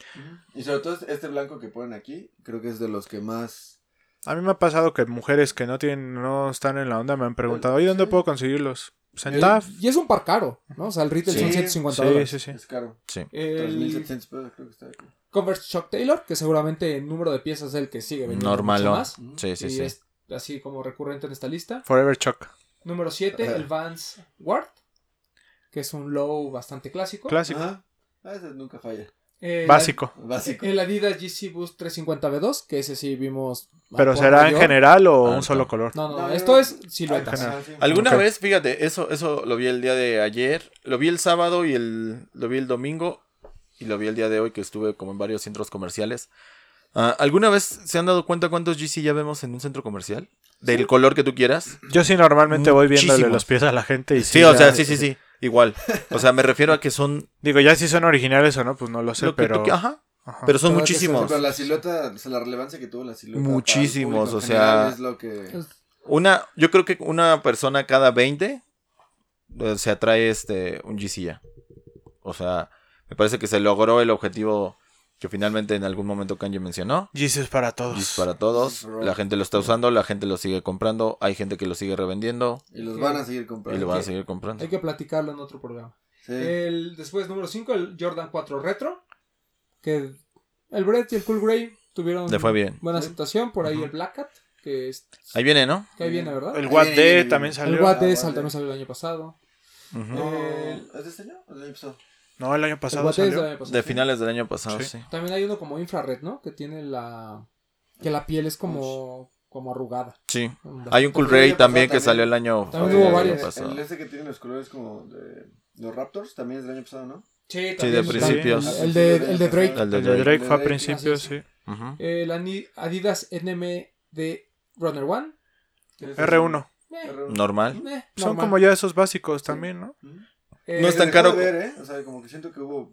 Y sobre todo este blanco que ponen aquí, creo que es de los que más... A mí me ha pasado que mujeres que no tienen, no están en la onda me han preguntado, ¿y dónde Sí. puedo conseguirlos? Pues en TAF. Y es un par caro, ¿no? O sea, el retail Sí, son 150 Sí, dólares. sí, sí. Es caro. Sí. El 3.700 pesos creo que está aquí. Converse Shock Taylor, que seguramente el número de piezas es el que sigue vendiendo Normal. mucho más. Sí, sí, y sí. es así como recurrente en esta lista. Forever Chuck. Número 7, Ajá. el Vans Ward, que es un low bastante clásico. Clásico. Ajá. Ah, ese nunca falla. Eh, Básico. Básico. El Adidas GC Boost 350 V2, que ese sí vimos. Pero será en general o un Alto. solo color. No, no, no, No, esto no, es siluetas. ¿Alguna vez, fíjate, eso, eso lo vi el día de ayer, lo vi el sábado y el, lo vi el domingo y lo vi el día de hoy que estuve como en varios centros comerciales. Ah, ¿Alguna vez se han dado cuenta cuántos GC ya vemos en un centro comercial? Del color que tú quieras. Yo sí normalmente voy viéndole los pies a la gente y sí. Sí, o sea, sí, sí, sí. Igual. O sea, me refiero a que son Digo, ya si son originales o no, pues no lo sé, lo que pero... tú- Ajá. Ajá. Pero son Pero muchísimos. pero la silueta, o sea, la relevancia que tuvo la silueta. Muchísimos, público o sea- Es lo que... Es- Una, yo creo que una persona cada 20 eh, se atrae este un GC ya. O sea, me parece que se logró el objetivo que finalmente en algún momento Kanye mencionó. Jesus para todos. GC para todos. La gente lo está usando, la gente lo sigue comprando, hay gente que lo sigue revendiendo Y los van a seguir y comprando. lo van a seguir comprando. Hay que platicarlo en otro programa. Sí. El, después, número 5, el Jordan 4 Retro. Que el Brett y el Cool Grey tuvieron Le fue bien. buena Sí. aceptación. Por ahí el Black Cat, que, es, Ahí viene, ¿no? que ahí viene, ¿verdad? El El, Watt Ahí D también salió. Watt Ah, D vale. también salió el año pasado. El- ¿Es de este año? ¿O del año pasado? No, el año pasado es del salió. año pasado. De finales del año pasado, Sí. sí. También hay uno como infrared, ¿no? Que tiene la... Que la piel es como, como arrugada. Sí. Hay un Cool Ray también que salió el año, También hubo año varios. El ese que tiene los colores como de los Raptors también es del año pasado, ¿no? Sí, Sí, de principios. El, el de, el de Drake. El de El de Drake. Fue a Drake, principios, sí. Ujú. El Adidas NM de Runner One. R1. Eh, Normal. eh, Son como ya esos básicos también, ¿no? Eh, No es tan caro. de ver, ¿eh? O sea, como que siento que hubo...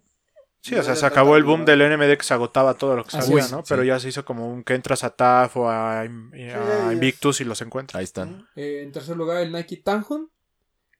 Sí, no o sea, se acabó el boom del NMD que se agotaba todo lo que salía, es, ¿no? sí. Pero ya se hizo como un que entras a TAF o a. Invictus y los encuentras. Ahí están. Eh, en tercer lugar, el Nike Tanjun,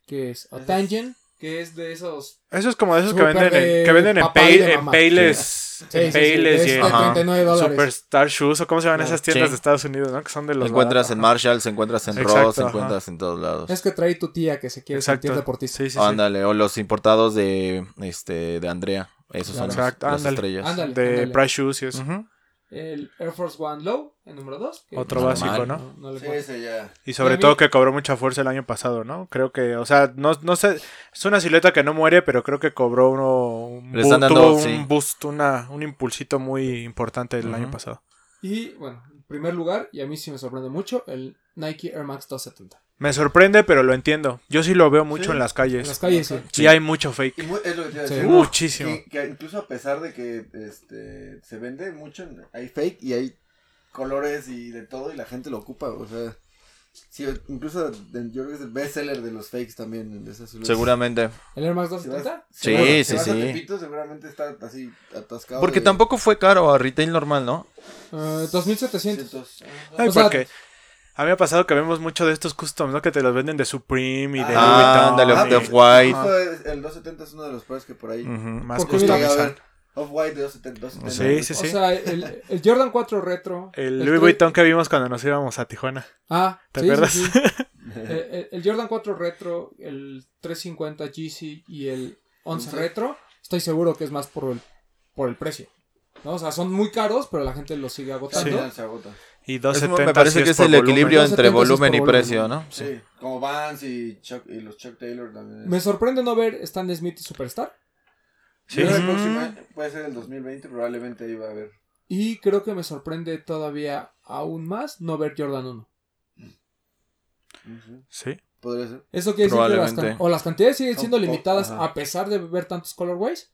que es o Tangen, que es de esos. Eso es como de esos que venden de en, que venden en, Pay- de en. Payless, Sí, en sí, sí, Payless es y en Ajá. 39 dólares. Superstar Shoes o cómo se llaman esas tiendas Sí. de Estados Unidos, ¿no? Que son de los encuentras baratos, en ajá. Marshalls, encuentras en Exacto, Ross, ajá. encuentras en todos lados. Es que trae tu tía que se quiere sentir deportista. Sí, sí, sí. Ándale, o los importados de este de Andrea. Esos son Claro. los- Exacto, las ándale. estrellas. Ándale. De Price Shoes y eso. Ujú. El Air Force One Low, el número 2. Otro básico, ¿no? No, no le Sí, cuento. ese ya... Y sobre Y a mí- todo que cobró mucha fuerza el año pasado, ¿no? Creo que, o sea, no, no sé, es una silueta que no muere, pero creo que cobró uno, un, Le están bu- dando, tuvo un sí. boost, una, un impulsito muy importante el año pasado. Y bueno, en primer lugar, y a mí sí me sorprende mucho, el Nike Air Max 270. Me sorprende, pero lo entiendo. Yo sí lo veo mucho Sí. en las calles. En las calles, sí. Y hay mucho Y fake. mu- es lo que te iba a Sí. decir. Uh, muchísimo. Que, que incluso a pesar de que este se vende mucho, hay fake y hay colores y de todo y la gente lo ocupa, o sea, sí, incluso de- yo creo que es el best seller de los fakes también de esas. Seguramente. ¿El Air Max Si vas- 270? si Sí, vas- si sí, vas a sí. Tepito, seguramente está así atascado. Porque de tampoco fue caro a retail normal, ¿no? Eh, 2700. cientos. Ay, O sea- porque a mí me ha pasado que vemos mucho de estos customs, ¿no? Que te los venden de Supreme y de Ah, Louis Vuitton. Ah, de Off-White. es- El 270 es uno de los pares que por ahí. Más ver Off-White de 270. 270. Sí, sí, O sí. sea, el, el Jordan 4 Retro. El el Louis Vuitton que vimos cuando nos íbamos a Tijuana. Ah, ¿Te sí, sí, acuerdas? sí. El, (laughs) el- el Jordan 4 Retro, el 350 GC y el 11 Ujú. Retro, estoy seguro que es más por el, por el precio. ¿no? O sea, son muy caros, pero la gente los sigue agotando. final se agota. Y Es- 270 me parece que es el volumen. equilibrio entre 270 sí es volumen y volumen. precio, ¿no? Sí. como Vans y, Chuck, y los Chuck Taylor también. Me sorprende no ver Stan Smith y Superstar. Sí. El Mm. próximo puede ser el 2020, probablemente va a haber. Y creo que me sorprende todavía aún más no ver Jordan 1. Ujú. Sí. Podría ser. Eso quiere decir que las, o las cantidades siguen siendo limitadas ajá. a pesar de ver tantos colorways.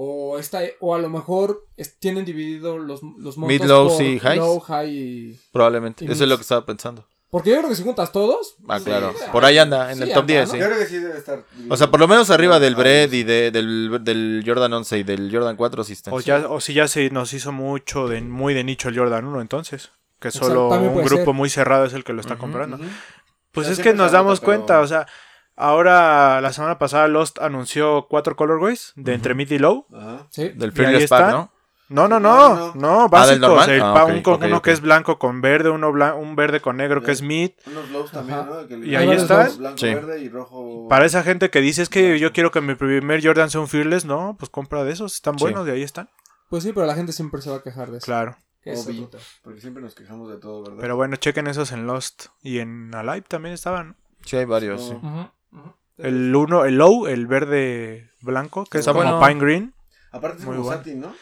O, está, o a lo mejor es- tienen dividido los, los montos Mid, por y highs. low, high y- Probablemente. Y Eso es lo que estaba pensando. Porque yo creo que si juntas todos... Ah, pues, claro. sí, Por ahí anda, en sí el top anda, 10, ¿no? sí. Yo creo que sí debe estar. O sea, por lo menos arriba del Bread sí. y de, del, del Jordan 11 y del Jordan 4 sí está. O, ya, o si ya se nos hizo mucho de muy de nicho el Jordan 1, entonces. Que solo un grupo ser. muy cerrado es el que lo está comprando. Pues es que nos damos pero- cuenta, o sea, ahora la semana pasada Lost anunció cuatro colorways de entre mid y low. Ajá. Sí. Del Fearless Pack, está. ¿no? No, No, no, no, no, no, Ah, Ah, uno que es blanco con verde, uno blan- un verde con negro que es mid. Unos glows también. ¿no? Que Y ahí está. varios Blanco, Sí. verde y rojo. Para esa gente que dice es que yo quiero que mi primer Jordan sea un Fearless, no, pues compra de esos, están Sí. buenos, de ahí están. Pues sí, pero la gente siempre se va a quejar de eso. Claro. Tema. Porque siempre nos quejamos de todo, ¿verdad? Pero bueno, chequen esos en Lost y en Alive también estaban. Sí, hay varios, sí. No. El uno, el low, el verde blanco, que es como bueno. pine green. Aparte es Muy como bueno. satin, ¿no?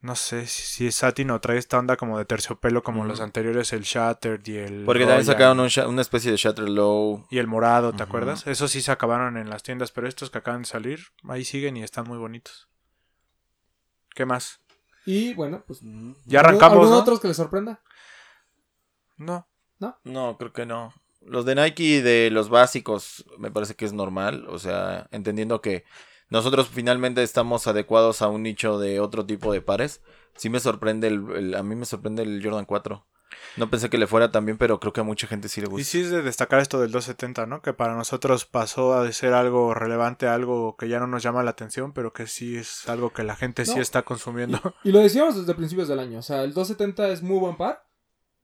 No sé si, si es satin o trae esta onda como de terciopelo como los anteriores, el Shattered y el. Porque también sacaron un una especie de Shatter Low. Y el morado, ¿te acuerdas? Esos sí se acabaron en las tiendas, pero estos que acaban de salir, ahí siguen y están muy bonitos. ¿Qué más? Y bueno, pues... Ya arrancamos, ¿Algún ¿no? otros que les sorprenda? No. No, creo que no. Los de Nike de los básicos me parece que es normal. O sea, entendiendo que nosotros finalmente estamos adecuados a un nicho de otro tipo de pares. Sí me sorprende el, el- a mí me sorprende el Jordan 4. No pensé que le fuera tan bien, pero creo que a mucha gente sí le Y gusta. sí es de destacar esto del 270, ¿no? Que para nosotros pasó a ser algo relevante, algo que ya no nos llama la atención, pero que sí es algo que la gente sí está consumiendo. Y lo decíamos desde principios del año. O sea, el 270 es muy buen par.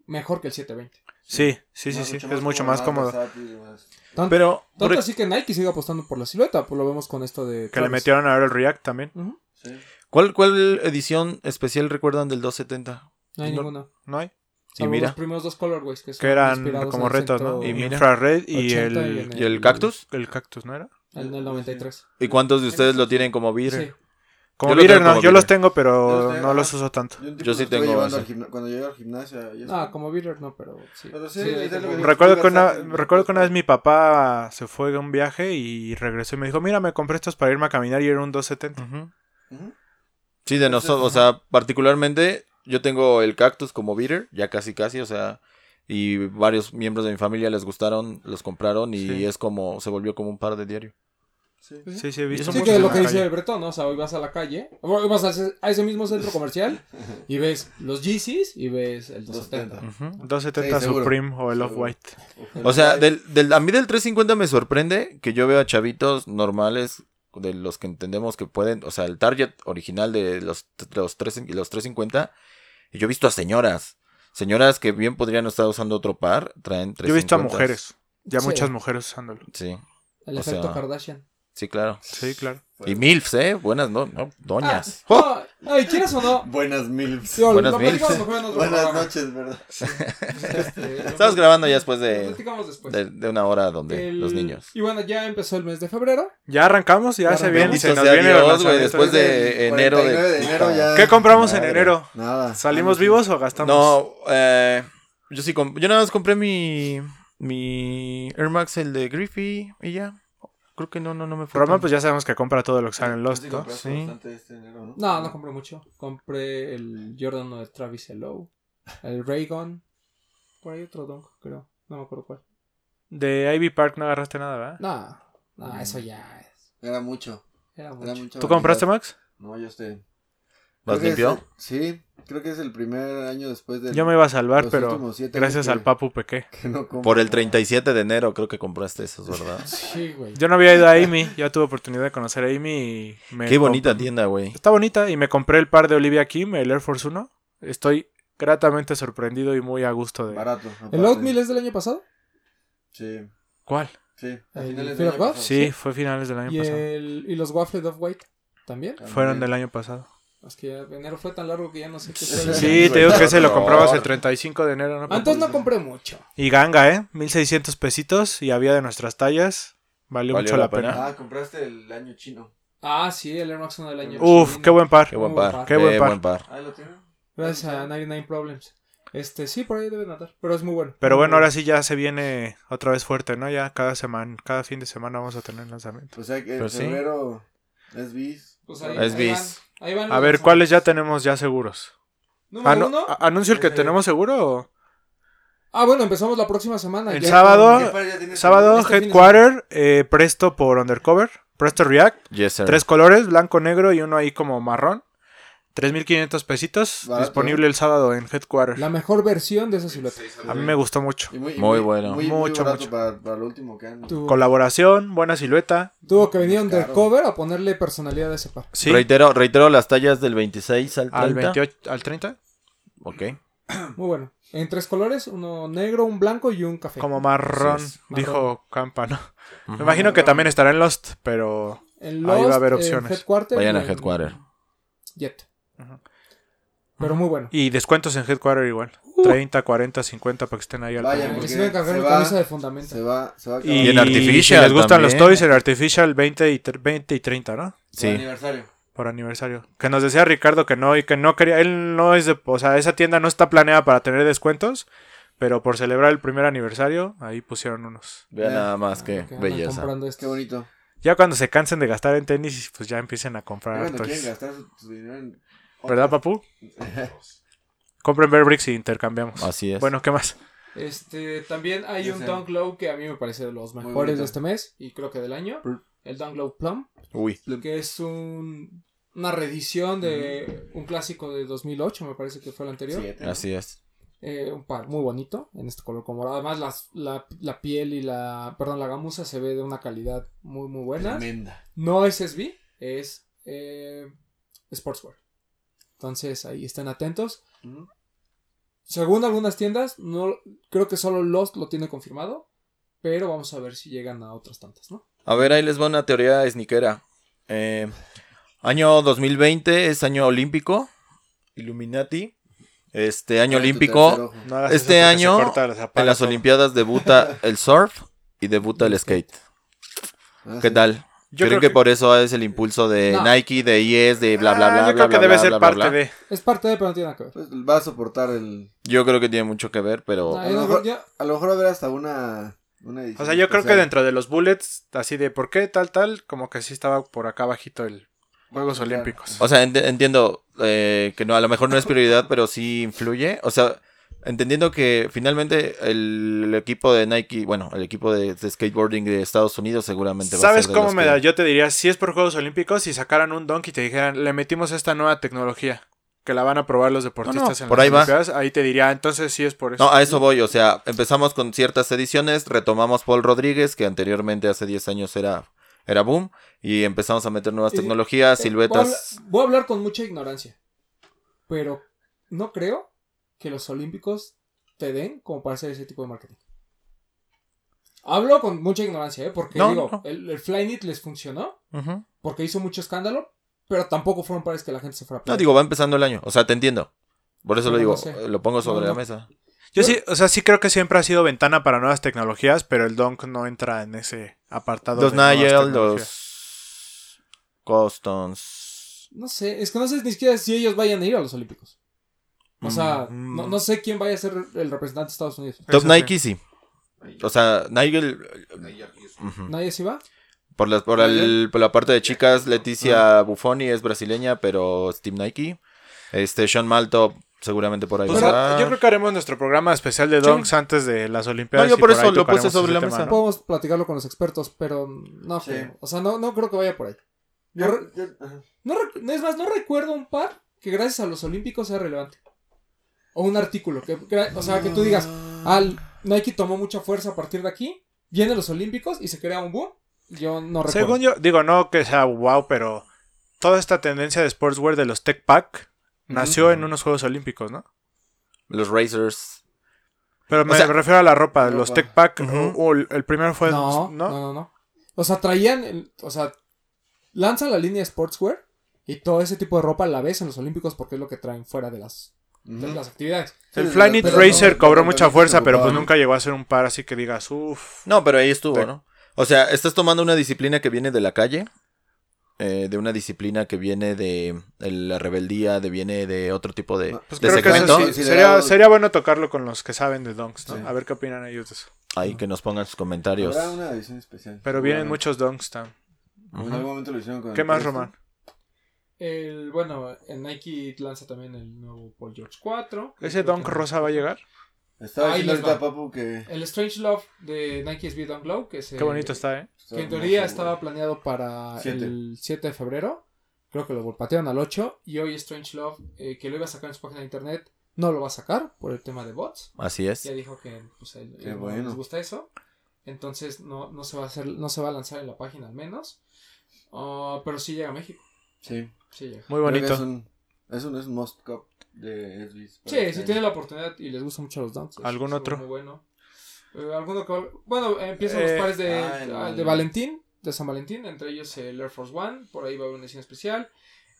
Mejor que el 720. Sí, sí, sí, sí. Es mucho más cómodo. más- Tanto, Pero, tanto ej- así que Nike sigue apostando por la silueta. Pues lo vemos con esto de. Que le metieron ahora el React también. Sí. ¿cuál, ¿cuál edición especial recuerdan del 270? No hay No. ninguna. ¿No hay? Y mira, los primeros dos colorways que, son Que eran inspirados como retos, ¿no? Y mira. Infrared y 80 el, y en ¿y el cactus? el cactus, ¿no era? En el 93. ¿Y cuántos de ustedes lo tienen como beater? Sí. Como Yo lo beater, no, como yo los tengo, Yo pero los tengo, no los uso tanto. Yo, Yo sí tengo Cuando llegué al gimnasio. ya Ah, como beater no, pero sí. Pero sí, Sí, es que- Recuerdo que, una, recuerdo que una vez mi papá se fue a un viaje y regresó y me dijo, mira, me compré estos para irme a caminar y era un 270. Ujú. Ujú. Sí, de nosotros, o sea, particularmente yo tengo el cactus como beater, ya casi casi, o sea, y varios miembros de mi familia les gustaron, los compraron y Sí. es como, se volvió como un par de diario. Sí. Sí, sí, he visto Sí, que en lo que dice Bretón, ¿no? O sea, hoy vas a la calle, hoy vas a ese, a ese mismo centro comercial y ves los Yeezys y ves el 270. 270. 270 Sí, seguro. Supreme o el. Off-White. O sea, del, del, a mí del 350 me sorprende que yo veo a chavitos normales de los que entendemos que pueden, o sea, el target original de los, los, 3, y los 350, y yo he visto a señoras, señoras que bien podrían estar usando otro par, traen 350. Yo he visto a mujeres. Ya Sí. muchas mujeres usándolo. Sí, El O efecto sea, Kardashian. Sí, claro. Sí, claro. Y MILFs, ¿eh? Buenas, no, no, doñas. Ah, ¡Oh! no, no, y quieras o no. Buenas milfs. Buenas lo platicamos mil. mejor en otro Buenas programa. noches, ¿verdad? Este, lo- Estamos grabando ya después de, platicamos después. de, de una hora donde El- los niños. Y bueno, ya empezó el mes de febrero. Ya arrancamos, ya, Ya se viene y se nos viene Dios, después de enero de- 49 de enero ya. ¿Qué compramos en enero? Nada. ¿Salimos vivos o gastamos? No, eh, yo sí, yo nada más compré mi, mi Air Max, el de Griffey, y ya. Creo que no, no, no me fue. Roma, tan- pues ya sabemos que compra todo lo que sale en Lost, sí ¿no? Sí. este enero, ¿no? No, no compré mucho. Compré el Jordan de Travis Hello. El Raygon. Por ahí otro donk, creo. No me acuerdo cuál. De Ivy Park no agarraste nada, ¿verdad? No, no, eso ya es. Era mucho. Era Era mucho. mucho. ¿Tú compraste, Max? No, yo este. ¿Vas creo que limpio? sí, creo que es el primer año después del. Yo me iba a salvar, pero gracias al Papu Peque. (laughs) que no. Por el 37 de enero creo que compraste esos, ¿verdad? (laughs) Sí, güey. Yo no había ido a Amy, ya tuve oportunidad de conocer a Amy y me... Qué bonita tienda, güey. Está bonita y me compré el par de Olivia Kim, el Air Force 1. Estoy gratamente sorprendido y muy a gusto de... Barato. ¿El. Oatmeal es del año pasado? Sí, ¿Cuál? sí. a ¿El finales del año pasado. Sí, fue finales del año ¿Y, pasado. el, ¿Y los Waffle of White? ¿También? También. Fueron del año pasado. Es que ya enero fue tan largo que ya no sé qué Sí, fue. Sí, te digo que ese lo comprabas el favor. 35 de enero, ¿no? Antes no compré mucho. Y ganga, ¿eh? 1600 pesitos y había de nuestras tallas. Valió, ¿Valió mucho la la pena. pena? Ah, compraste el año chino. Ah, sí, el Air Max 1 del año. Uf, chino. qué buen par. Qué buen par. Qué buen Qué par. buen par. Ahí lo tienen. Gracias a 99 Problems. Este, sí, por ahí deben andar. Pero es muy bueno. Pero Muy bueno, ahora sí ya se viene otra vez fuerte, ¿no? Ya cada semana, cada fin de semana vamos a tener lanzamiento. O sea que en Pues sí. febrero es bis. Pues ahí, Es ahí van, bis. Ahí van A ver. ¿cuáles ya tenemos ya seguros? Número Anu- uno. ¿Anuncio el que Eh, tenemos seguro o...? Ah, bueno, empezamos la próxima semana. El ya sábado- ¿Qué par ya tienes? Sábado, Este Headquarter, eh, Presto por Undercover, Presto React, Yes, sir. tres colores, blanco, negro y uno ahí como marrón. 3.500 pesitos, Barato, disponible el sábado en Headquarter. La mejor versión de esa silueta. A mí me gustó mucho. Y muy, y Muy bueno. Muy, Mucho, mucho. Para, para lo último que han. Tuvo, Colaboración, buena silueta. tuvo que venir. Undercover a ponerle personalidad a ese par. Sí, Reitero, reitero las tallas del 26 al 30. al 28, al 30. Ok. (clears throat) Muy bueno. En tres colores, uno negro, un blanco y un café. Como marrón, dijo Campa, ¿no? Ujú. Me imagino que también estará en Lost, pero En Ahí va a haber en opciones. Headquarter Vayan y a en Headquarter. Jet. Pero muy bueno. Y descuentos en Headquarter igual. 30, 40, 50 para que estén ahí al Vaya, porque se mi va- camisa de fundamento. Se va, se va a. Y, Y en Artificial si les gustan los toys, el Artificial 20 y, tr- 20 y 30, ¿no? Por Sí. aniversario. Por aniversario. Que nos decía Ricardo que no y que no quería. Él no es de. O sea, esa tienda no está planeada para tener descuentos. Pero por celebrar el primer aniversario, ahí pusieron unos. Vean nada más andan belleza. comprando Qué estos. bonito. Ya cuando se cansen de gastar en tenis, pues ya empiecen a comprar Cuando quieren toys. gastar su, su dinero en. ¿Verdad, papu? (laughs) Compren Bear Bricks y intercambiamos. Así es. Bueno, ¿qué más? Este, también hay un sé. Dunk Low que a mí me parece de los mejores de este mes y creo que del año. El Dunk Low Plum, Uy. que es un, una reedición de un clásico de 2008, me parece que fue el anterior. Siete. Así es. Eh, un par muy bonito en este color como además las- la, la piel y la perdón la gamuza se ve de una calidad muy muy buena Tremenda. no es SB es eh, Sportswear entonces ahí estén atentos según algunas tiendas no creo que solo Lost lo tiene confirmado pero vamos a ver si llegan a otras tantas no A ver, ahí les va una teoría sniquera. Eh, año 2020 es año olímpico. Illuminati. Este año olímpico. No Este año, corta, En las todo. Olimpiadas debuta el surf y debuta el skate. Ah, ¿Qué sí. tal? Yo ¿Creen creo que, que- por eso es el impulso de No. Nike, de IES, de bla bla Ah, bla? Yo bla, creo que debe bla, ser bla, parte bla? de. es parte de pero no tiene nada que ver Pues va a soportar el. Yo creo que tiene mucho que ver, pero. No, a yo lo mejor- yo- A lo mejor va a haber hasta una. una edición O sea, yo creo que dentro de los bullets, así de por qué tal, tal, como que sí estaba por acá bajito el Juegos. Olímpicos. O sea, ent- entiendo eh, que no, a lo mejor no es prioridad, pero sí influye. O sea, entendiendo que finalmente el, el equipo de Nike, bueno, el equipo de, de skateboarding de Estados Unidos seguramente va a ¿Sabes ser de cómo me que- da? Yo te diría, si es por Juegos Olímpicos, si sacaran un donk y te dijeran, le metimos esta nueva tecnología, que la van a probar los deportistas No, no, en por las ahí va. Olimpiadas, ahí te diría, entonces sí es por eso. No, a eso voy, o sea, empezamos con ciertas ediciones, retomamos Paul Rodríguez, que anteriormente hace 10 años era, era boom, y empezamos a meter nuevas Y- tecnologías, Eh, siluetas. Voy a, hablar, voy a hablar con mucha ignorancia. Pero no creo que los olímpicos te den como para hacer ese tipo de marketing. Hablo con mucha ignorancia, ¿eh? Porque No, digo, no. el, el Flyknit les funcionó, porque hizo mucho escándalo, pero tampoco fueron para que la gente se fuera a No, digo, va empezando el año, o sea, te entiendo. Por eso No, lo digo, no sé. lo pongo sobre No, la mesa. Yo sí, o sea, sí creo que siempre ha sido ventana para nuevas tecnologías, pero el donk no entra en ese apartado. Los Nigel, los Costons. No sé, es que no sé ni siquiera si ellos vayan a ir a los olímpicos. O sea, Mm. no, no sé quién vaya a ser el representante de Estados Unidos. Top Eso sí. Nike sí. O sea, Nigel. ¿Nadie se va? Por, la, por, el- por la parte de chicas, Leticia Buffoni es brasileña, pero es Team Nike. Este, Sean Malto seguramente por ahí Pues, va. ah, yo creo que haremos nuestro programa especial de Sí. donks antes de las Olimpiadas. No, yo y por eso ahí lo puse sobre la tema, mesa. ¿no? Podemos platicarlo con los expertos, pero no Sí. creo. O sea, no, no creo que vaya por ahí. Yo Yo- re- yo- no es más, no recuerdo un par que gracias a los olímpicos sea relevante. O un artículo. Que, o sea, que tú digas, al Nike tomó mucha fuerza a partir de aquí, vienen los olímpicos y se crea un boom. Yo no recuerdo. Según yo, digo, no que sea wow, pero toda esta tendencia de sportswear de los Tech Pack nació en unos Juegos Olímpicos, ¿no? Los Racers. Pero me sea, refiero a la ropa, ropa. los Tech Pack, o- o el, el primero fue... no, ¿no? no, no, no. O sea, traían, el- o sea, lanzan la línea Sportswear y todo ese tipo de ropa la ves en los olímpicos porque es lo que traen fuera de las, de Ujú. las actividades. El Sí, Flyknit Racer no- cobró no- mucha fuerza, pero pues nunca llegó a ser un par así que digas, uff. No, pero ahí estuvo. ¿no? O sea, estás tomando una disciplina que viene de la calle, eh, de una disciplina que viene de, de la rebeldía, de viene de otro tipo de, No, Pues de creo que segmento. sí, sería, sería bueno tocarlo con los que saben de donks, ¿no? Sí. A ver qué opinan ellos de eso. Ahí que nos pongan sus comentarios. Habrá una edición especial. Pero vienen muchos donks. En algún momento lo hicieron con ¿Qué más. Román? El, bueno, en Nike lanza también el nuevo Paul George 4. ¿Ese que- rosa va a llegar? Estaba Ahí diciendo les va. Papu que. El Strange Love de Nike SB Dunk Low, que, se, Qué bonito está, ¿eh? que en teoría estaba planeado para Siete. el 7 de febrero. Creo que lo volpatearon al 8. Y hoy Strange Love, eh, que lo iba a sacar en su página de internet, no lo va a sacar por el tema de bots. Así es. Ya dijo que pues, él- no les gusta eso. Entonces no, no se va a hacer, no se va a lanzar en la página al menos. Ah, pero sí llega a México. Sí. Sí. Muy bonito. Es un, es un, es un must cup de Sí, este si año. tiene la oportunidad y les gustan mucho los dunks. es- ¿Algún otro? Muy bueno. Eh, ¿alguno que- bueno, eh, empiezan Eh, los pares de, ah, el- ah, de Valentín, de San Valentín, entre ellos el Air Force One, por ahí va a haber una edición especial.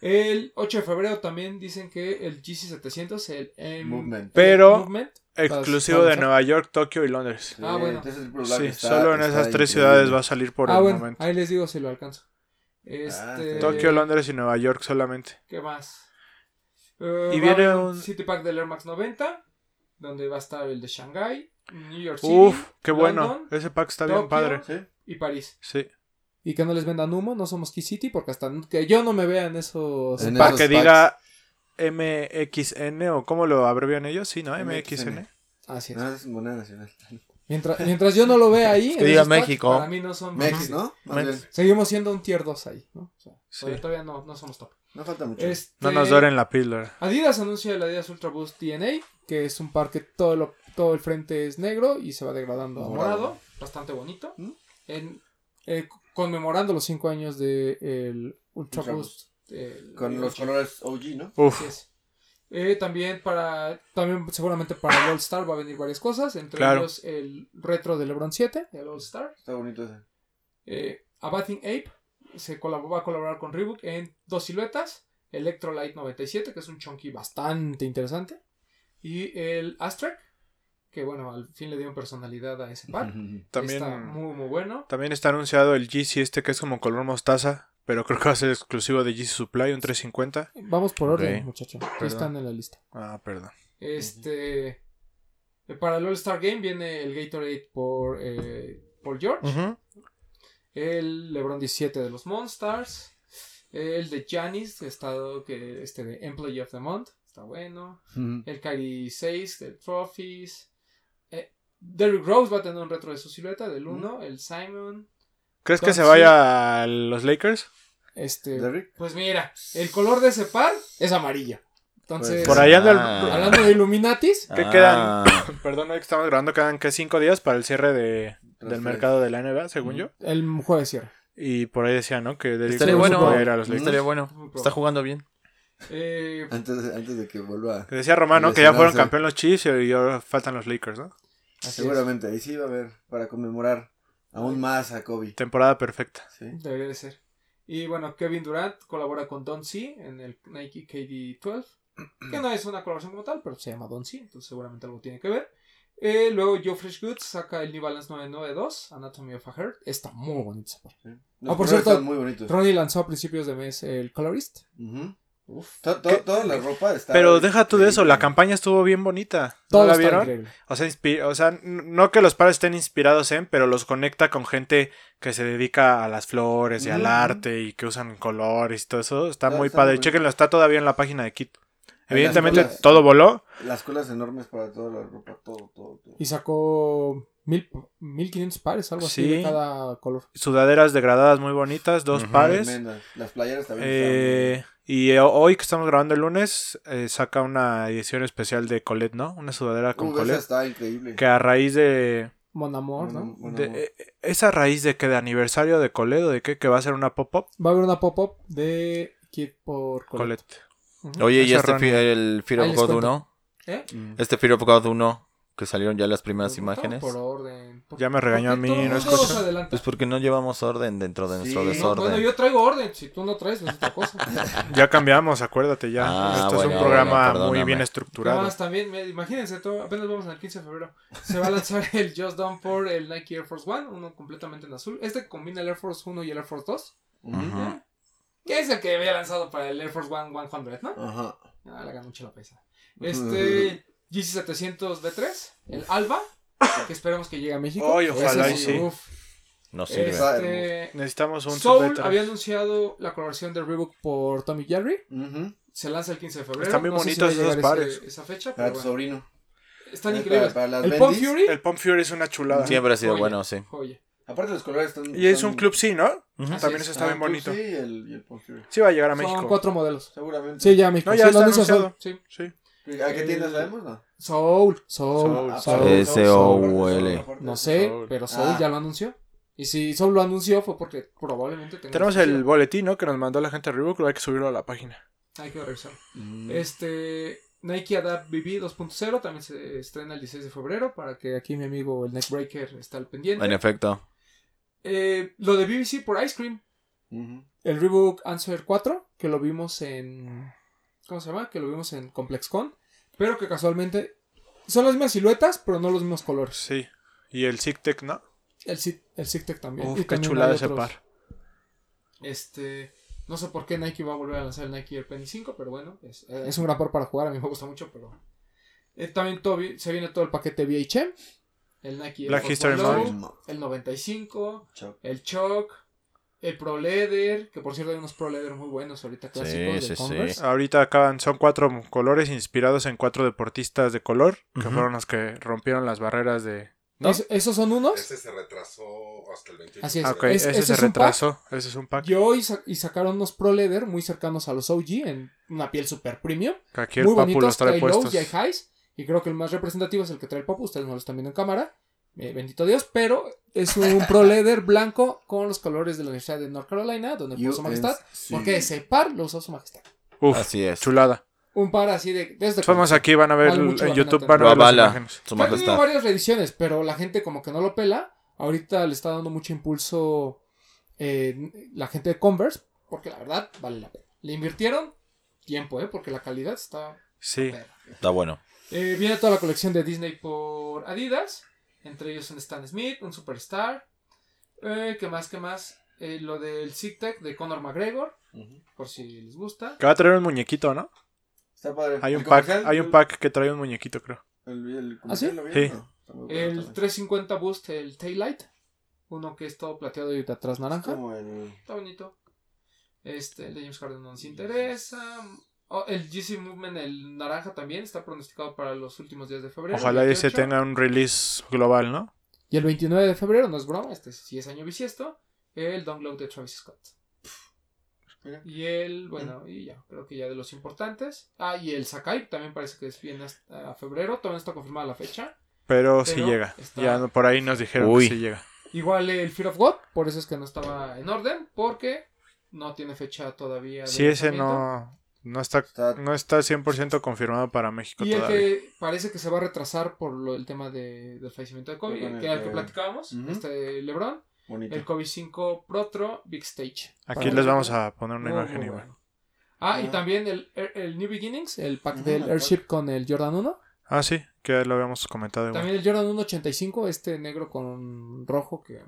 El 8 de febrero también dicen que el GC700, el M- Movement. Pero- Movement, Exclusivo ¿Vas a de? Nueva York, Tokio y Londres. Sí, Ah, bueno. el Sí, está- solo en esas tres ciudades va a salir por ah, el bueno, momento. ahí les digo si lo alcanzo. Ah, Este, Tokio, Londres y Nueva York solamente. ¿Qué más? Eh, Y a viene un- City Pack del Air Max 90, donde va a estar el de Shanghai, New York City, Uf, qué bueno. Ese pack está bien padre. Sí. y París. Sí. Y que no les vendan humo, no somos Key City, porque hasta que yo no me vea en esos... En Para esos que packs. diga MXN o cómo lo abrevian ellos, sí, ¿no? MXN. MXN. Así es. No, es moneda nacional. Mientras, mientras yo no lo vea ahí, (laughs) Que en diga México. para mí no son... Mex, ¿no? Mex. Seguimos siendo un tier 2 ahí, ¿no? O sea, Sí. todavía- todavía no, no somos top. No falta mucho. Este, No nos doren la píldora. Adidas anuncia el Adidas Ultra Boost DNA, que es un par que todo, lo- todo el frente es negro y se va degradando a Morado. Bastante bonito. ¿Mm? En, eh, conmemorando los 5 años del Ultra, Ultra Boost. el- Con el los colores OG, ¿no? Uf, Así es. Eh, también para también seguramente para el All Star va a venir varias cosas entre Claro. ellos el retro de LeBron 7 el All Star. Está bonito ese. eh, a Bathing Ape se va a colaborar con Reebok en dos siluetas Electrolyte 97 que es un chunky bastante interesante y el Astrek que bueno al fin le dieron personalidad a ese par. También, está muy muy bueno. también está anunciado el GC este que es como color mostaza, pero creo que va a ser exclusivo de GC Supply, un 350. vamos por orden Ok. muchacho Perdón. están en la lista Ah, perdón. Este. eh, Para el All-Star Game viene el Gatorade por eh, Paul George. El LeBron 17 de los Monstars. El de Giannis, estado que este de Employee of the Month. Está bueno. El Kyrie 6 de Trophies. Eh, Derrick Rose va a tener un retro de su silueta del 1. El Simon. ¿Crees que se vaya a los Lakers? Este. Derrick. Pues mira, el color de ese par es amarillo. Entonces, Por ahí anda el- Ah. hablando de Illuminatis, ¿Qué Ah, quedan? (coughs) Perdón, hoy que estamos grabando, quedan que cinco días para el cierre de, del mercado de la NBA, según yo. el jueves cierra. Y por ahí decía, ¿no? Que Derrick Estaría Rose bueno. podía ir a los Lakers. Estaría bueno. Está jugando bien. Eh, Antes, de- antes de que vuelva. Que decía Romano que ya fueron Lesionarse. campeón los Chiefs y ahora faltan los Lakers, ¿no? así es. Seguramente. Ahí sí va a haber. Para conmemorar aún más a Kobe. Temporada perfecta. Sí. Debería de ser. Y bueno, Kevin Durant colabora con Don C en el Nike KD12. Que no es una colaboración como tal, pero se llama Don C, entonces seguramente algo tiene que ver. Eh, luego Joe Fresh Goods saca el New Balance 992, Anatomy of a Heart. Está muy bonito ese par. Los Ah, por cierto, están muy bonitos. Ronnie lanzó a principios de mes el Colorist. Uf. To- to- ¿Qué? Toda la ropa está. Pero deja tú de eso, la campaña estuvo bien bonita. ¿No la vieron? O sea, inspi- o sea, no que los pares estén inspirados en, pero los conecta con gente que se dedica a las flores y al arte y que usan colores y todo eso. Está muy está padre. muy Chéquenlo, está todavía en la página de Kit. En Evidentemente todo voló. Las colas enormes para toda la ropa. Todo, todo, todo. Y sacó mil, 1500 pares, algo así Sí. de cada color. Sudaderas degradadas muy bonitas, dos pares. Tremendas. Las playeras también. Eh, y eh, hoy que estamos grabando el lunes, eh, saca una edición especial de Colette, ¿no? Una sudadera con Uh, esa Colette. está increíble. Que a raíz de... Mon Amour, ¿no? De- eh, ¿Esa raíz de que de aniversario de Colette o de qué? Que va a ser una pop-up. Va a haber una pop-up de Kid por Colette. Colette. Oye, ¿y este el Fear of God cuento. 1? ¿Eh? Mm. Este Fear of God 1, que salieron ya las primeras Pues, imágenes. Por orden. Por- Ya me regañó a mí, ¿no se adelanta. Pues porque no llevamos orden dentro de nuestro Sí. No, desorden. bueno, yo traigo orden. Si tú no traes, es otra cosa. (laughs) Ya cambiamos, acuérdate ya. Ah, Esto es bueno, un programa bueno, muy bien estructurado. Además, también, imagínense, todo, apenas vamos al 15 de febrero. Se va a lanzar (laughs) el Just Done for el Nike Air Force One, uno completamente en azul. Este combina el Air Force 1 y el Air Force 2. Ujú. Ujú. Que es el que había lanzado para el Air Force One 100, ¿no? Ajá. Ah, le ganó mucho la pesa. Este GC700 B3, el Alba, que esperemos que llegue a México. Ay, ojalá y sí. uf. No sirve. Este, Necesitamos un Soul había anunciado la colaboración de Reebok por Tommy Jerry. Se lanza el 15 de febrero. Están bien No si bonitos a esos pares. ese- esa fecha, Para pero tu bueno. sobrino. Están increíbles. para- para el Pump. Fury. El Pump Fury es una chulada. Siempre ha sido Joya. bueno, sí. Joya. Aparte los colores están... Y es son- un club sí, ¿no? También es. eso está Ah, bien bonito. Sí, y el, y el Pump Fury. Sí va a llegar a Son México. cuatro modelos. Seguramente. Sí, ya México. No, ya Sí, está anunciado. Sí. Sí. ¿A qué tienda sabemos? No. Soul, Soul, Soul, Ah, Soul. Soul, S-O-U-L. Soul, Soul, No sé, Soul. pero Soul Ah. ya lo anunció. Y si Soul lo anunció fue porque probablemente tenga Tenemos el boletín, ¿no? Que nos mandó la gente de Reebok, lo hay que subirlo a la página. Hay que revisar. Mm. Este Nike Adapt BB 2.0 también se estrena el 16 de febrero para que aquí mi amigo el Neckbreaker está al pendiente. En efecto. Eh, lo de BBC por Ice Cream. El Reebok Answer 4, que lo vimos en. ¿Cómo se llama? Que lo vimos en ComplexCon. Pero que casualmente son las mismas siluetas, pero no los mismos colores. Sí. Y el Zigtech, ¿no? El, el Sigtech también. Uf, Y qué también chulada ese otros. par. Este. No sé por qué Nike va a volver a lanzar el Nike Air Penny 5, pero bueno, es, es un gran par para jugar. A mí me gusta mucho, pero. eh, también todo se viene todo el paquete VHM. El Nike Air Black Force History. Low. El 95. Chao. El Choc. El Pro Leather. Que por cierto hay unos Pro Leather muy buenos ahorita clásicos de sí, sí. Converse. Ahorita acaban, son cuatro colores inspirados en cuatro deportistas de color, que fueron los que rompieron las barreras de, ¿No? Es- esos son unos. Ese se retrasó hasta el 28. Así es. Ah, ok, Es- ese ese se es un pack. retrasó. Ese es un pack. Y hoy sa- y sacaron unos Pro Leather muy cercanos a los OG en una piel super premium. Que aquí el muy papu bonitos, los trae trae lows puestos. y hay highs. Y creo que el más representativo es el que trae el Papu. Ustedes no lo están viendo en cámara. Eh, bendito Dios. Pero es un Pro Leather blanco con los colores de la Universidad de North Carolina, donde puso su majestad. Porque ese par lo usó su majestad. Uf, Así es. chulada. Un par así de. Desde Vamos aquí, van a ver Vale mucho en YouTube, van a ver las imágenes. su tenido majestad. varias reediciones, pero la gente como que no lo pela. Ahorita le está dando mucho impulso eh, la gente de Converse, porque la verdad vale la pena. Le invirtieron tiempo, ¿eh? Porque la calidad está... Sí. Está bueno. Eh, viene toda la colección de Disney por Adidas. Entre ellos un Stan Smith, un Superstar. Eh, ¿Qué más? ¿Qué más? Eh, lo del SIGTEC de Conor McGregor, por si les gusta. Que va a traer un muñequito, ¿no? Está padre. Hay un El pack, hay un pack que trae un muñequito, creo. El, el ¿Ah, sí? ¿lo vieron? Sí. No, muy bueno El también. 350 Boost, el Taillight. Uno que es todo plateado y de atrás Es naranja. como el... Está bonito. Este, el de James Harden no nos interesa. Oh, el GC Movement, el naranja también, está pronosticado para los últimos días de febrero. Ojalá ese 28. tenga un release global, ¿no? Y el 29 de febrero, no es broma, este sí es año bisiesto, el Download de Travis Scott. Mira. Y el, bueno, y ya, creo que ya de los importantes. Ah, y el Sakai también parece que es bien hasta febrero, todavía no está confirmada la fecha. Pero, sí Pero llega. está- Ya por ahí nos dijeron Uy. que sí llega. Igual el Fear of God, por eso es que no estaba en orden, porque no tiene fecha todavía. de Sí, ese no, no está, Está- no está 100% confirmado para México Y el todavía. que parece que se va a retrasar por lo, el tema de, del fallecimiento de Kobe, el que era el que platicábamos, Ujú. este LeBron, Bonito. el Kobe 5 Protro Big Stage. Aquí Para les vamos a poner una Muy, imagen muy igual. bueno. Ah, y también el, el New Beginnings, el pack del el Airship con el Jordan 1. Ah, sí, que lo habíamos comentado igual. También el Jordan 1 85, este negro con rojo que...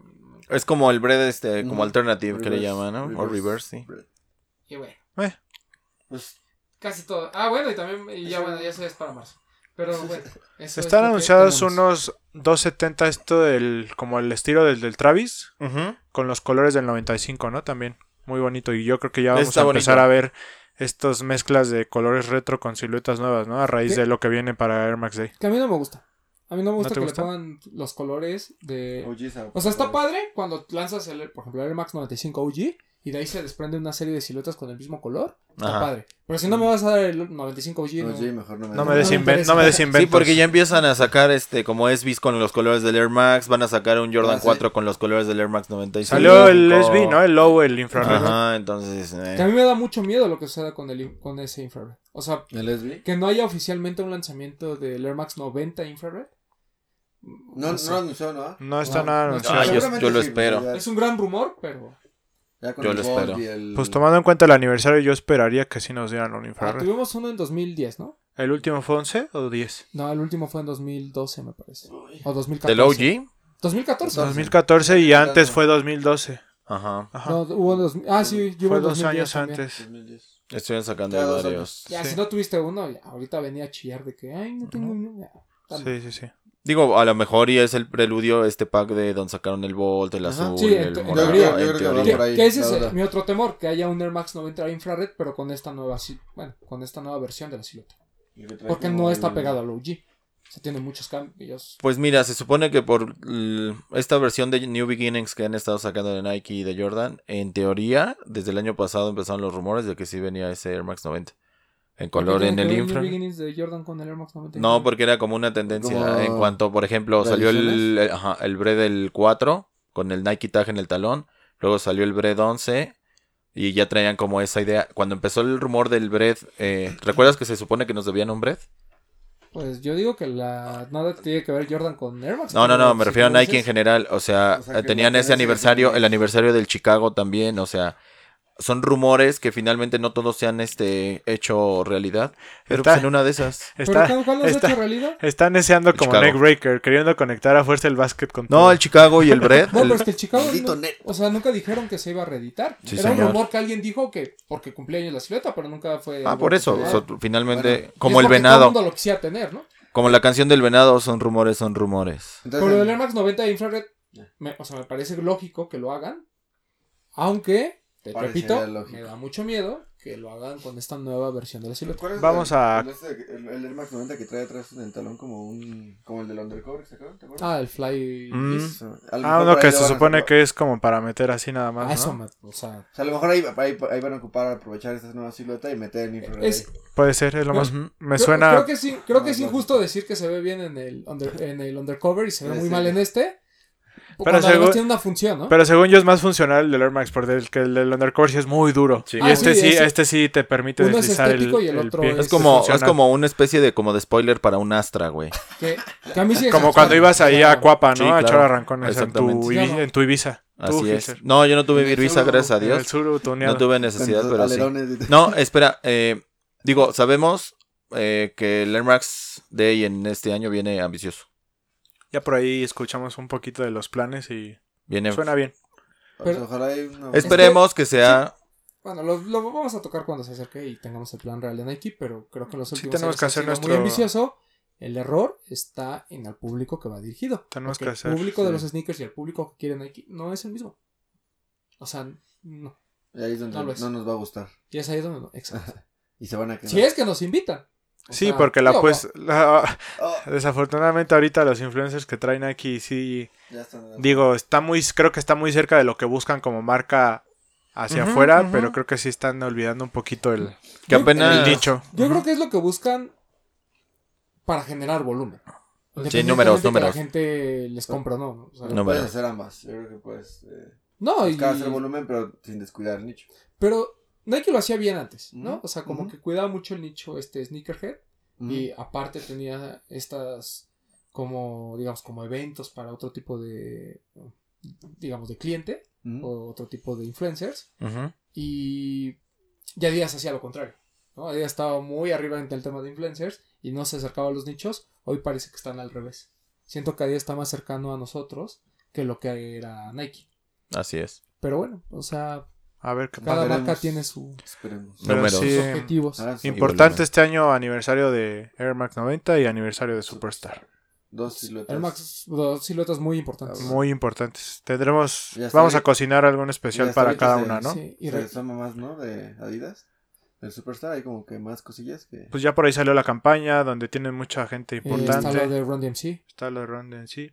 Es como el bread, este, como alternative que le Reverse, llaman, ¿no? O reverse, sí. Y bueno, Pues, casi todo. Ah, bueno, y también, y ya bueno, ya se es para marzo. Pero bueno, eso es Están anunciados unos 270 esto del como el estilo del, del Travis con los colores del 95, ¿no? También muy bonito y yo creo que ya vamos Está a empezar bonito. a ver estas mezclas de colores retro con siluetas nuevas, ¿no? A raíz ¿Qué? de lo que viene para Air Max Day. Que a mí no me gusta. A mí no me gusta que gusta? le pongan los colores de... OGs a- O sea, está padre cuando lanzas, el, por ejemplo, el Air Max 95 OG y de ahí se desprende una serie de siluetas con el mismo color. Está Ajá. padre. Pero si no me vas a dar el 95 OG, no. Mejor no me No me No des me no Sí, porque ya empiezan a sacar este como SBs con los colores del Air Max, van a sacar un Jordan Ah, sí. 4 con los colores del Air Max 95. Salió el SB, ¿no? El low, el infrared. Ajá, entonces eh, Que a mí me da mucho miedo lo que suceda con, el, con ese infrared. O sea, ¿El SB? que no haya oficialmente un lanzamiento del Air Max 90 infrared. No, no sé. lo anunció, ¿no? No está No, nada no, anunciado. Ah, yo- lo espero. Es un gran rumor, pero... ya con yo el lo espero. el- Pues tomando en cuenta el aniversario, yo esperaría que sí nos dieran un Ah, infrared. tuvimos uno en 2010, ¿no? ¿El último fue 11 o 10? No, el último fue en 2012, me parece. O 2014. del OG. 2014. 2014 y antes fue 2012. Ajá. Ajá. No, hubo dos, ah, sí, yo hubo fue dos 2010 años también. antes. 2010. Estuvieron sacando Ya varios. Ya, Sí. si no tuviste uno, ahorita venía a chillar de que, ay, no tengo uno. Sí, sí, sí. Digo, a lo mejor y es el preludio este pack de donde sacaron el Volt, el Ajá. azul, Sí, el morado, yo creo que va teoría. Que, por ahí, que ese es mi otro temor, que haya un Air Max 90 infrared, pero con esta nueva, bueno, con esta nueva versión de la silueta. Porque no está pegado al OG. O sea, tiene muchos cambios. Pues mira, se supone que por esta versión de New Beginnings que han estado sacando de Nike y de Jordan, en teoría, desde el año pasado empezaron los rumores de que sí venía ese Air Max 90. En color ¿Por qué en el infra. New Beginnings de Jordan con el Air Max 90 No, porque era como una tendencia. Como En cuanto, por ejemplo, salió el, el, ajá, el Bread del 4 con el Nike tag en el talón. Luego salió el Bread 11 y ya traían como esa idea. Cuando empezó el rumor del Bread, eh, ¿recuerdas que se supone que nos debían un Bread? Pues yo digo que la nada tiene que ver Jordan con Air Max. No, no, no, me refiero a Nike en general. O sea, O sea, que tenían ese aniversario, el aniversario del Chicago también. O sea, son rumores que finalmente no todos se han este, hecho realidad. Pero Está- pues en una de esas. ¿Pero Está, cuál- cuál está, hecho realidad? está deseando como Chicago. neckbreaker, queriendo conectar a fuerza el básquet con No, todo. el Chicago y el Bread. (laughs) No, el- pero es que el Chicago. No- o sea, nunca dijeron que se iba a reeditar. Sí, Era un rumor que alguien dijo que porque cumplía años la silueta, pero nunca fue. Ah, por eso. oficial. o sea, finalmente, Bueno, Y como es el porque Todo venado. el mundo lo quisiera tener, ¿no? Como la canción del venado, son rumores, son rumores. Entonces, Pero el Air Max 90 de infrared, me, o sea, me parece lógico que lo hagan. Aunque, te repito, me da mucho miedo que lo hagan con esta nueva versión de la silueta. ¿Cuál es Vamos el- a- El, este- el, el Air Max 90 que trae atrás en el talón como un. Como el del undercover, ¿se acuerdan? ¿Te acuerdas? Ah, el Fly. Mm. Ah, uno que se supone que es como para meter así nada más, Ah, eso, ¿no? me- o sea, O sea, a lo mejor ahí, ahí, ahí van a ocupar aprovechar esta nueva silueta y meter el infrared. es. Puede ser, es lo más... Me creo, suena... creo que sí, creo que es No, no. injusto decir que se ve bien en el, under- en el undercover y se ve Sí, muy sí. mal en este. Pero según- tiene una función, ¿no? Pero según yo es más funcional el del Air Max, porque el que el del Undercover sí es muy duro. Sí. Y Ah, este sí, ese- este sí te permite uno es deslizar el, estético y el el otro pie. es- Es como, es como una especie de como de spoiler para un Astra, güey. que, que a mí sí Como cuando ibas ahí a Cuapa, ¿no? Sí, A claro. echar arrancones en tu, en tu Ibiza. Así Tú, es. No, yo no tuve el sur, gracias a el Dios. No tuve necesidad, pero sí. No, espera. eh, digo, sabemos eh, que el Air Max Day en este año viene ambicioso. Ya por ahí escuchamos un poquito de los planes y Viene. suena bien. Pues Pero- ojalá Esperemos que sea. Bueno, lo, lo vamos a tocar cuando se acerque y tengamos el plan real de Nike, pero creo que en los Sí, últimos tenemos años que hacer nuestro- muy ambicioso. El error está en el público que va dirigido. Tenemos que hacer, El público de sí. los sneakers y el público que quiere Nike no es el mismo. O sea, no. Y ahí es donde No no, nos va a gustar. Y es ahí donde no. Exacto. (laughs) Y se van a quedar. si es que nos invitan. O Sí, sea, porque la pues... la- Oh, (laughs) desafortunadamente ahorita los influencers que traen aquí sí... ya están. Digo, está muy... Creo que está muy cerca de lo que buscan como marca hacia afuera, pero creo que sí están olvidando un poquito el, Que Yo- apenas. el dicho. Yo creo que es lo que buscan para generar volumen. Sí, números, Independientemente que números. La gente les compra no. ¿no? O sea, No, puedes pero- hacer ambas. Yo creo que puedes eh, no, y, hacer volumen, pero sin descuidar el nicho. pero Nike lo hacía bien antes, ¿no? O sea, como que cuidaba mucho el nicho este sneakerhead y aparte tenía estas como digamos como eventos para otro tipo de digamos de cliente o otro tipo de influencers y ya Adidas hacía lo contrario. ¿no? Adidas estaba muy arriba en el tema de influencers y no se acercaba a los nichos. Hoy parece que están al revés. Siento que Adidas está más cercano a nosotros que lo que era Nike. Así es. Pero bueno, o sea, A ver qué cada veremos. marca tiene. Pero Números. sí, objetivos. Su- Importante este año aniversario de Air Max 90 y aniversario de Superstar. Dos siluetas. Air Max, dos siluetas muy importantes. Ah, Muy importantes. Tendremos, Ya está vamos a bien. cocinar algún especial para cada se- una, ¿no? Sí, y Y re- más, ¿no? De Adidas. Del Superstar hay como que más cosillas que... Pues ya por ahí salió la campaña donde tienen mucha gente eh, importante. está lo de Run DMC. Está lo de Ron en sí.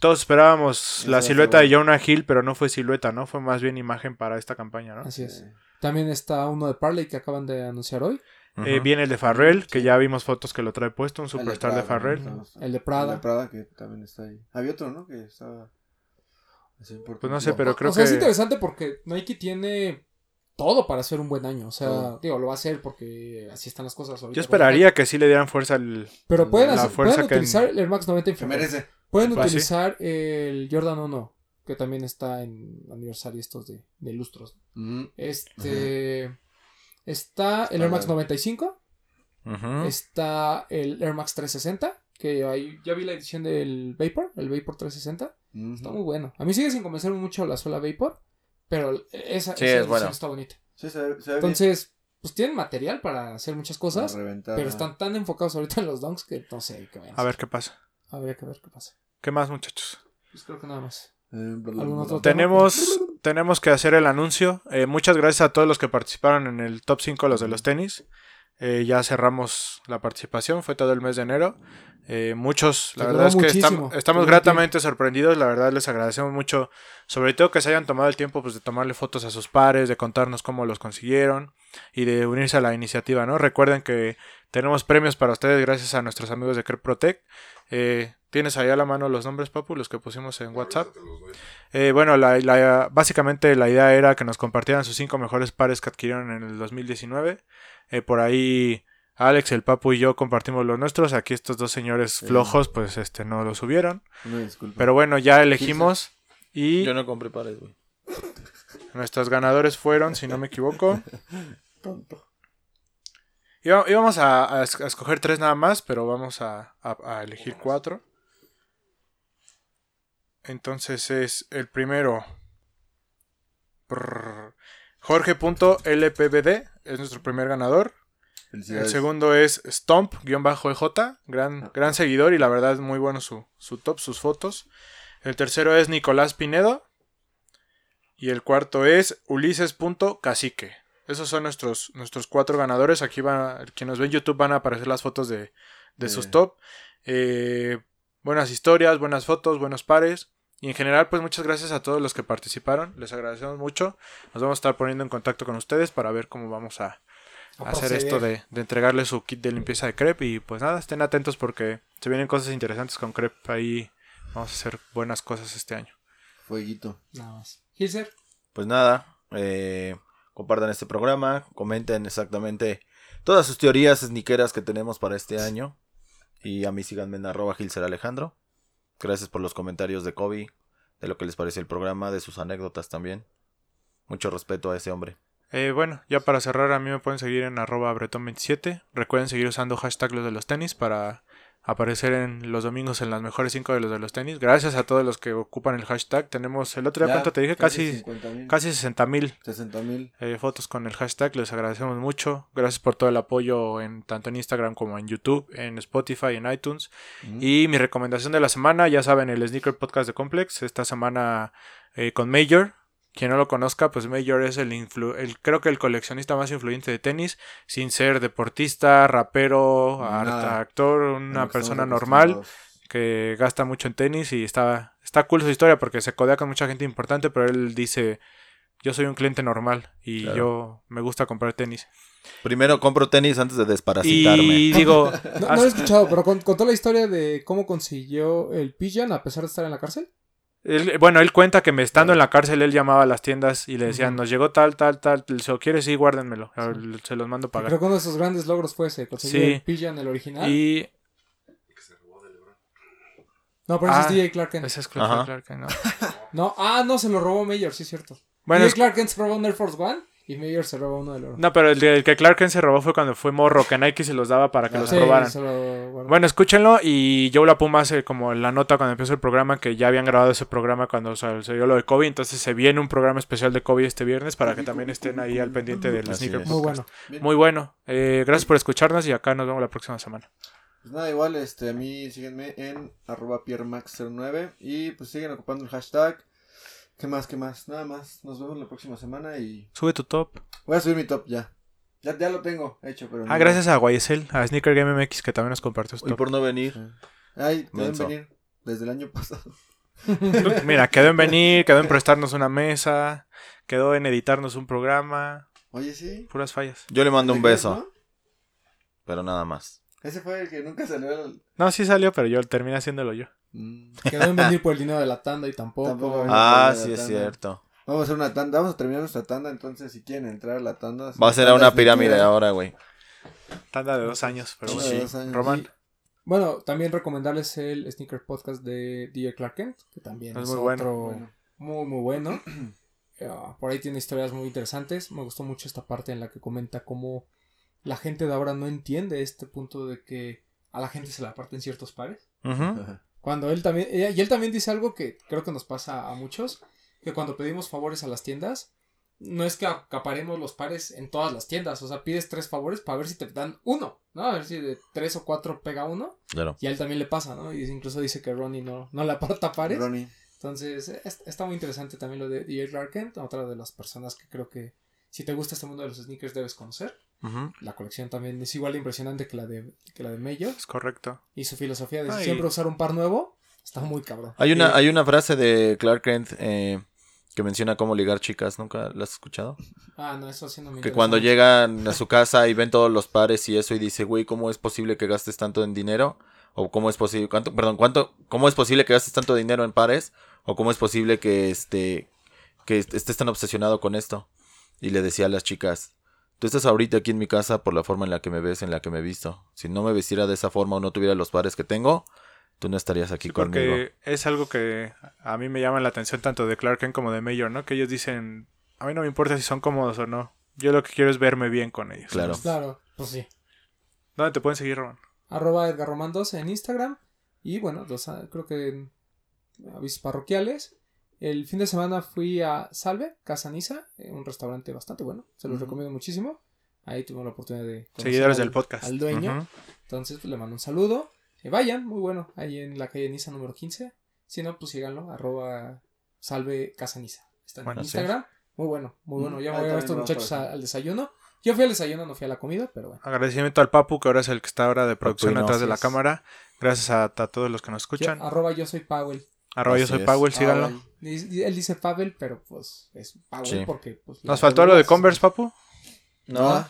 Todos esperábamos Eso la silueta de. Jonah Hill, pero no fue silueta, ¿no? Fue más bien imagen para esta campaña, ¿no? Así es. También está uno de Parley que acaban de anunciar hoy. Eh, viene el de Farrell, que Sí. ya vimos fotos que lo trae puesto, un el de superstar de, Prada, Farrell. ¿no? El de Prada. El de Prada que también está ahí. Había otro, ¿no? Que estaba... así. Pues no sé, pero creo o sea, es que- interesante porque Nike tiene todo para hacer un buen año. O sea, Todo. digo, lo va a hacer porque así están las cosas ahorita. Yo esperaría que sí le dieran fuerza al... Pero pueden, la hacer- fuerza pueden que- utilizar el Air Max 90 en Se febrero. merece. Pueden Pues sí. utilizar el Jordan 1, que también está en aniversario estos de, de lustros. Ujú. Este... Está el Air Max 95, Ujú. está el Air Max 360, que ahí ya vi la edición del Vapor, el Vapor 360. Ujú. Está muy bueno. A mí sigue sin convencerme mucho la suela Vapor, pero esa, Sí, esa es edición bueno. está bonita. Sí, se, ve- se ve bien. Entonces, pues tienen material para hacer muchas cosas, reventar, pero están tan enfocados ahorita en los donks que no sé qué A ver qué pasa. Habría que ver qué pasa. ¿Qué más, muchachos? Pues creo que nada más. Eh, bla, bla, ¿Algún bla, otro bla. Tenemos, tenemos que hacer el anuncio. Eh, muchas gracias a todos los que participaron en el top 5, los de los tenis. Eh, ya cerramos la participación, fue todo el mes de enero. Eh, muchos, la verdad es que estamos, gratamente sorprendidos. La verdad les agradecemos mucho, sobre todo que se hayan tomado el tiempo pues, de tomarle fotos a sus pares, de contarnos cómo los consiguieron y de unirse a la iniciativa. ¿no? Recuerden que tenemos premios para ustedes gracias a nuestros amigos de Crep Protect. Eh, ¿Tienes ahí a la mano los nombres, Papu, los que pusimos en WhatsApp? Eh, bueno, la, la- básicamente la idea era que nos compartieran sus cinco mejores pares que adquirieron en el 2019. Eh, por ahí Alex, el Papu y yo compartimos los nuestros. Aquí estos dos señores Sí. flojos, pues este no lo subieron. Disculpa. Pero bueno, ya elegimos y Yo no compré pares, güey. nuestros ganadores fueron, si no me equivoco. (laughs) Tonto. Iba- Íbamos a, a es- a escoger tres nada más, pero vamos a, a- a elegir cuatro. Entonces es el primero. Jorge.lpbd es nuestro primer ganador. El segundo es Stomp-EJ, gran, gran seguidor y la verdad es muy bueno su, su top, sus fotos. El tercero es Nicolás Pinedo. Y el cuarto es Ulises.cacique. esos son nuestros, nuestros cuatro ganadores. Aquí va, quien nos ve en YouTube van a aparecer las fotos de, de sus Eh. top. Eh, buenas historias, buenas fotos, buenos pares. Y en general, pues muchas gracias a todos los que participaron. Les agradecemos mucho. Nos vamos a estar poniendo en contacto con ustedes para ver cómo vamos a, A hacer proceder. esto de, de entregarle su kit de limpieza de crepe. Y pues nada, estén atentos porque se vienen cosas interesantes con crepe. Ahí vamos a hacer buenas cosas este año. Fueguito. Nada más. Hilser, Pues nada, eh, compartan este programa, comenten exactamente todas sus teorías sneakeras que tenemos para este año. Y a mí síganme en arroba Gilser Alejandro. Gracias por los comentarios de Kobe, de lo que les pareció el programa, de sus anécdotas también. Mucho respeto a ese hombre. Eh, bueno, ya para cerrar, a mí me pueden seguir en arroba bretón27. Recuerden seguir usando hashtag los de los tenis para aparecer en los domingos en las mejores 5 de los de los tenis. Gracias a todos los que ocupan el hashtag. Tenemos el otro día, ¿cuánto te dije? Casi, 50 mil. casi 60 mil 60 mil. eh, fotos con el hashtag. Les agradecemos mucho. Gracias por todo el apoyo en tanto en Instagram como en YouTube, en Spotify, en iTunes. Y mi recomendación de la semana, ya saben, el Sneaker Podcast de Complex. Esta semana eh, con Major. Quien no lo conozca, pues Major es el, influ- el creo que el coleccionista más influyente de tenis, sin ser deportista, rapero, Nada. actor, una persona normal que gasta mucho en tenis y está, está cool su historia porque se codea con mucha gente importante, pero él dice, yo soy un cliente normal y Claro. yo me gusta comprar tenis. Primero compro tenis antes de desparasitarme. Y digo, (laughs) no, lo he escuchado, pero con- contó la historia de cómo consiguió el pigeon a pesar de estar en la cárcel. Él- bueno, él cuenta que me estando en la cárcel, él llamaba a las tiendas y le decían, nos llegó tal, tal, tal, si lo quieres, sí, guárdenmelo, se los mando a pagar. Creo que uno de sus grandes logros fue ese, conseguir Sí. el pigeon, el original. Y Que se robó de LeBron. No, pero ese Ah, es DJ Clark Kent. ese es. Clark. (laughs) No, ah, no, se lo robó Mayor, sí es cierto. Bueno, DJ es- Clark Kent se robó un Air Force One y Mayor se robó uno del oro. no, pero el, que Clark Kent se robó fue cuando fue morro, que Nike se los daba para que los Sí, robaran. se lo guardó. Bueno, escúchenlo y Joe La Puma hace como la nota cuando empezó el programa que ya habían grabado ese programa cuando se, se dio lo de Kobe, entonces se viene un programa especial de Kobe este viernes para que también estén ahí al pendiente del Así Sneaker es. Muy bueno. Muy bueno. Eh, gracias por escucharnos y acá nos vemos la próxima semana. Pues nada, igual, este, a mí síguenme en arroba pierremax09 y pues siguen ocupando el hashtag. ¿Qué más, qué más? Nada más. Nos vemos la próxima semana y Sube tu top. voy a subir mi top ya. Ya, ya lo tengo hecho, pero... Ah, no- gracias a Guayesel, a Sneaker Game MX que también nos compartió su Y top. por no venir, Ay, deben venir desde el año pasado. (laughs) Mira, quedó en venir, quedó en prestarnos una mesa, quedó en editarnos un programa, Oye, sí. puras fallas. yo le mando un ¿Te crees, beso, no? pero nada más. Ese fue el que nunca salió al... No, sí salió, pero yo terminé haciéndolo yo. Mm, Quedó en venir por el dinero de la tanda y tampoco. Tampoco. Ah, sí es cierto. Vamos a hacer una tanda, vamos a terminar nuestra tanda, entonces si quieren entrar a la tanda... Va a ser a una pirámide ahora, güey. Tanda de dos años, pero Sí, dos años. Román. Bueno, también recomendarles el Sneaker Podcast de DJ Clark Kent, que también Es es, muy bueno. otro Bueno. muy, muy bueno. Ah, (clears throat) por ahí tiene historias muy interesantes. Me gustó mucho esta parte en la que comenta cómo la gente de ahora no entiende este punto de que a la gente se la parten ciertos pares. Ujú. Cuando él también, ella- y él también dice algo que creo que nos pasa a muchos, que cuando pedimos favores a las tiendas, no es que acaparemos los pares en todas las tiendas, o sea, pides tres favores para ver si te dan uno, ¿no? A ver si de tres o cuatro pega uno, Claro. y a él también le pasa, ¿no? Y incluso dice que Ronnie no, no le aparta pares. Ronnie. Entonces, es- está muy interesante también lo de DJ Clark Kent, otra de las personas que creo que si te gusta este mundo de los sneakers debes conocer. La colección también es igual de impresionante que la de, que la de Mayo. Es correcto. Y su filosofía de Ay. siempre usar un par nuevo está muy cabrón. Hay una, Sí. hay una frase de Clark Kent eh, que menciona cómo ligar chicas. ¿Nunca la has escuchado? Ah, no, eso sí no me Que cuando mucho. llegan a su casa y ven todos los pares y eso y dice, güey, ¿cómo es posible que gastes tanto en dinero? O cómo es posible, cuánto, perdón, cuánto, cómo es posible que gastes tanto dinero en pares? O cómo es posible que este, que est- estés tan obsesionado con esto? Y le decía a las chicas, tú estás ahorita aquí en mi casa por la forma en la que me ves, en la que me he visto. Si no me vestiera de esa forma o no tuviera los pares que tengo, tú no estarías aquí Sí, conmigo. porque es algo que a mí me llama la atención tanto de Clark Kent como de Mayor, ¿no? Que ellos dicen, a mí no me importa si son cómodos o no. Yo lo que quiero es verme bien con ellos. Claro. Claro, pues sí. ¿Dónde te pueden seguir, Roman? Arroba Edgar Román 12 en Instagram. Y bueno, ah, creo que en avisos parroquiales. El fin de semana fui a Salve, Casa Nisa, eh, un restaurante bastante bueno. Se los recomiendo muchísimo. Ahí tuvimos la oportunidad de conocer Seguidores al- del podcast. Al dueño. Entonces, pues, le mando un saludo. Que vayan, muy bueno. Ahí en la calle Nisa número 15. Si no, pues síganlo. Arroba Salve Casa Nisa. Está en Bueno, Instagram. Muy bueno, muy bueno. Ya voy a estos muchachos a- al desayuno. Yo fui al desayuno, no fui a la comida, pero bueno. Agradecimiento al Papu, que ahora es el que está ahora de producción detrás de la cámara. Gracias a, a todos los que nos Yo- escuchan. arroba yo soy Powell. Arroba yo soy es. Powell, síganlo. Él dice Pavel, pero pues es Powell Sí. porque... Pues, Nos faltó lo de Converse, Papu. No. Ah,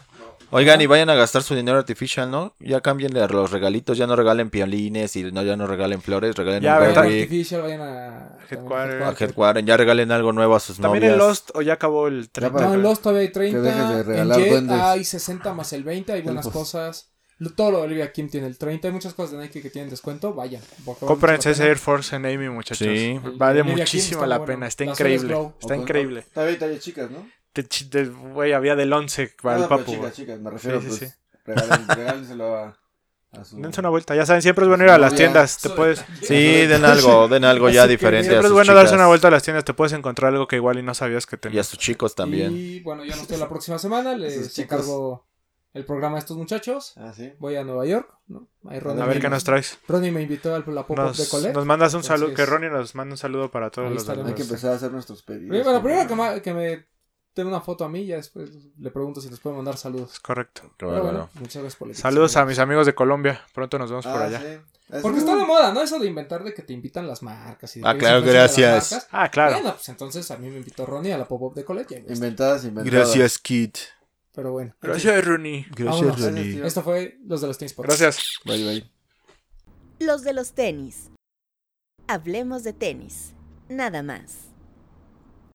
Oigan, y vayan a gastar su dinero artificial, ¿no? Ya cambien los regalitos, ya no regalen piolines y no, ya no regalen flores, regalen Ya, un Artificial, vayan a... Headquarter. a Headquarter, ya regalen algo nuevo a sus También novias. en Lost, o ya acabó el 30. No, en Lost todavía hay 30. Que dejes de en Jet duendes. hay 60 más el 20. Hay buenas Elfos. cosas. Todo lo de Olivia Kim tiene el 30. Hay muchas cosas de Nike que tienen descuento. Vayan. Cómprense mucho ese la Air Force en Amy, muchachos. Sí. Vale Olivia muchísimo la bueno. pena. Está Las increíble. Está o con- increíble. Todavía hay chicas, ¿no? De chi- de- Güey, había del 11 para No, el Papu. chicas, chicas, me refiero, Sí, sí, pues, sí. regalen- (laughs) regálenselo a, su... Dense una vuelta. Ya saben, siempre es bueno ir a las tiendas. Te puedes... Sí, den algo, den algo ya diferente a Siempre es bueno darse una vuelta a las tiendas. Te puedes encontrar algo que igual y no sabías que y a tenías. sus chicos también. Y bueno, ya no estoy la próxima semana. Les encargo el programa a estos muchachos. Ah, sí. Voy a Nueva York. ¿no? Ahí Ronnie A ver me- qué nos traes. Ronnie me invitó a la pop-up de Nos, Colette. nos mandas un saludo. Que Ronnie nos manda un saludo para todos los. Hay que empezar a hacer nuestros pedidos. Bueno, primero que, ma- que me den una foto a mí. Ya después le pregunto si les puedo mandar saludos. Es correcto. Pero bueno, muchas gracias por la Saludos a mis amigos de Colombia. Pronto nos vemos por Ah, allá. sí. Es Porque está de moda, ¿no? Eso de inventar de que te invitan las marcas. Y de Ah, que claro, de las gracias. Ah, claro. Bueno, pues entonces a mí me invitó Ronnie a la pop-up de Colette. Inventadas, inventadas. Gracias, Kit. Pero bueno. Gracias, Ronnie. Vámonos. Gracias, tío. Esto fue Los de los Teams Podcast. Gracias. Bye, bye. Los de los tenis. Hablemos de tenis. Nada más.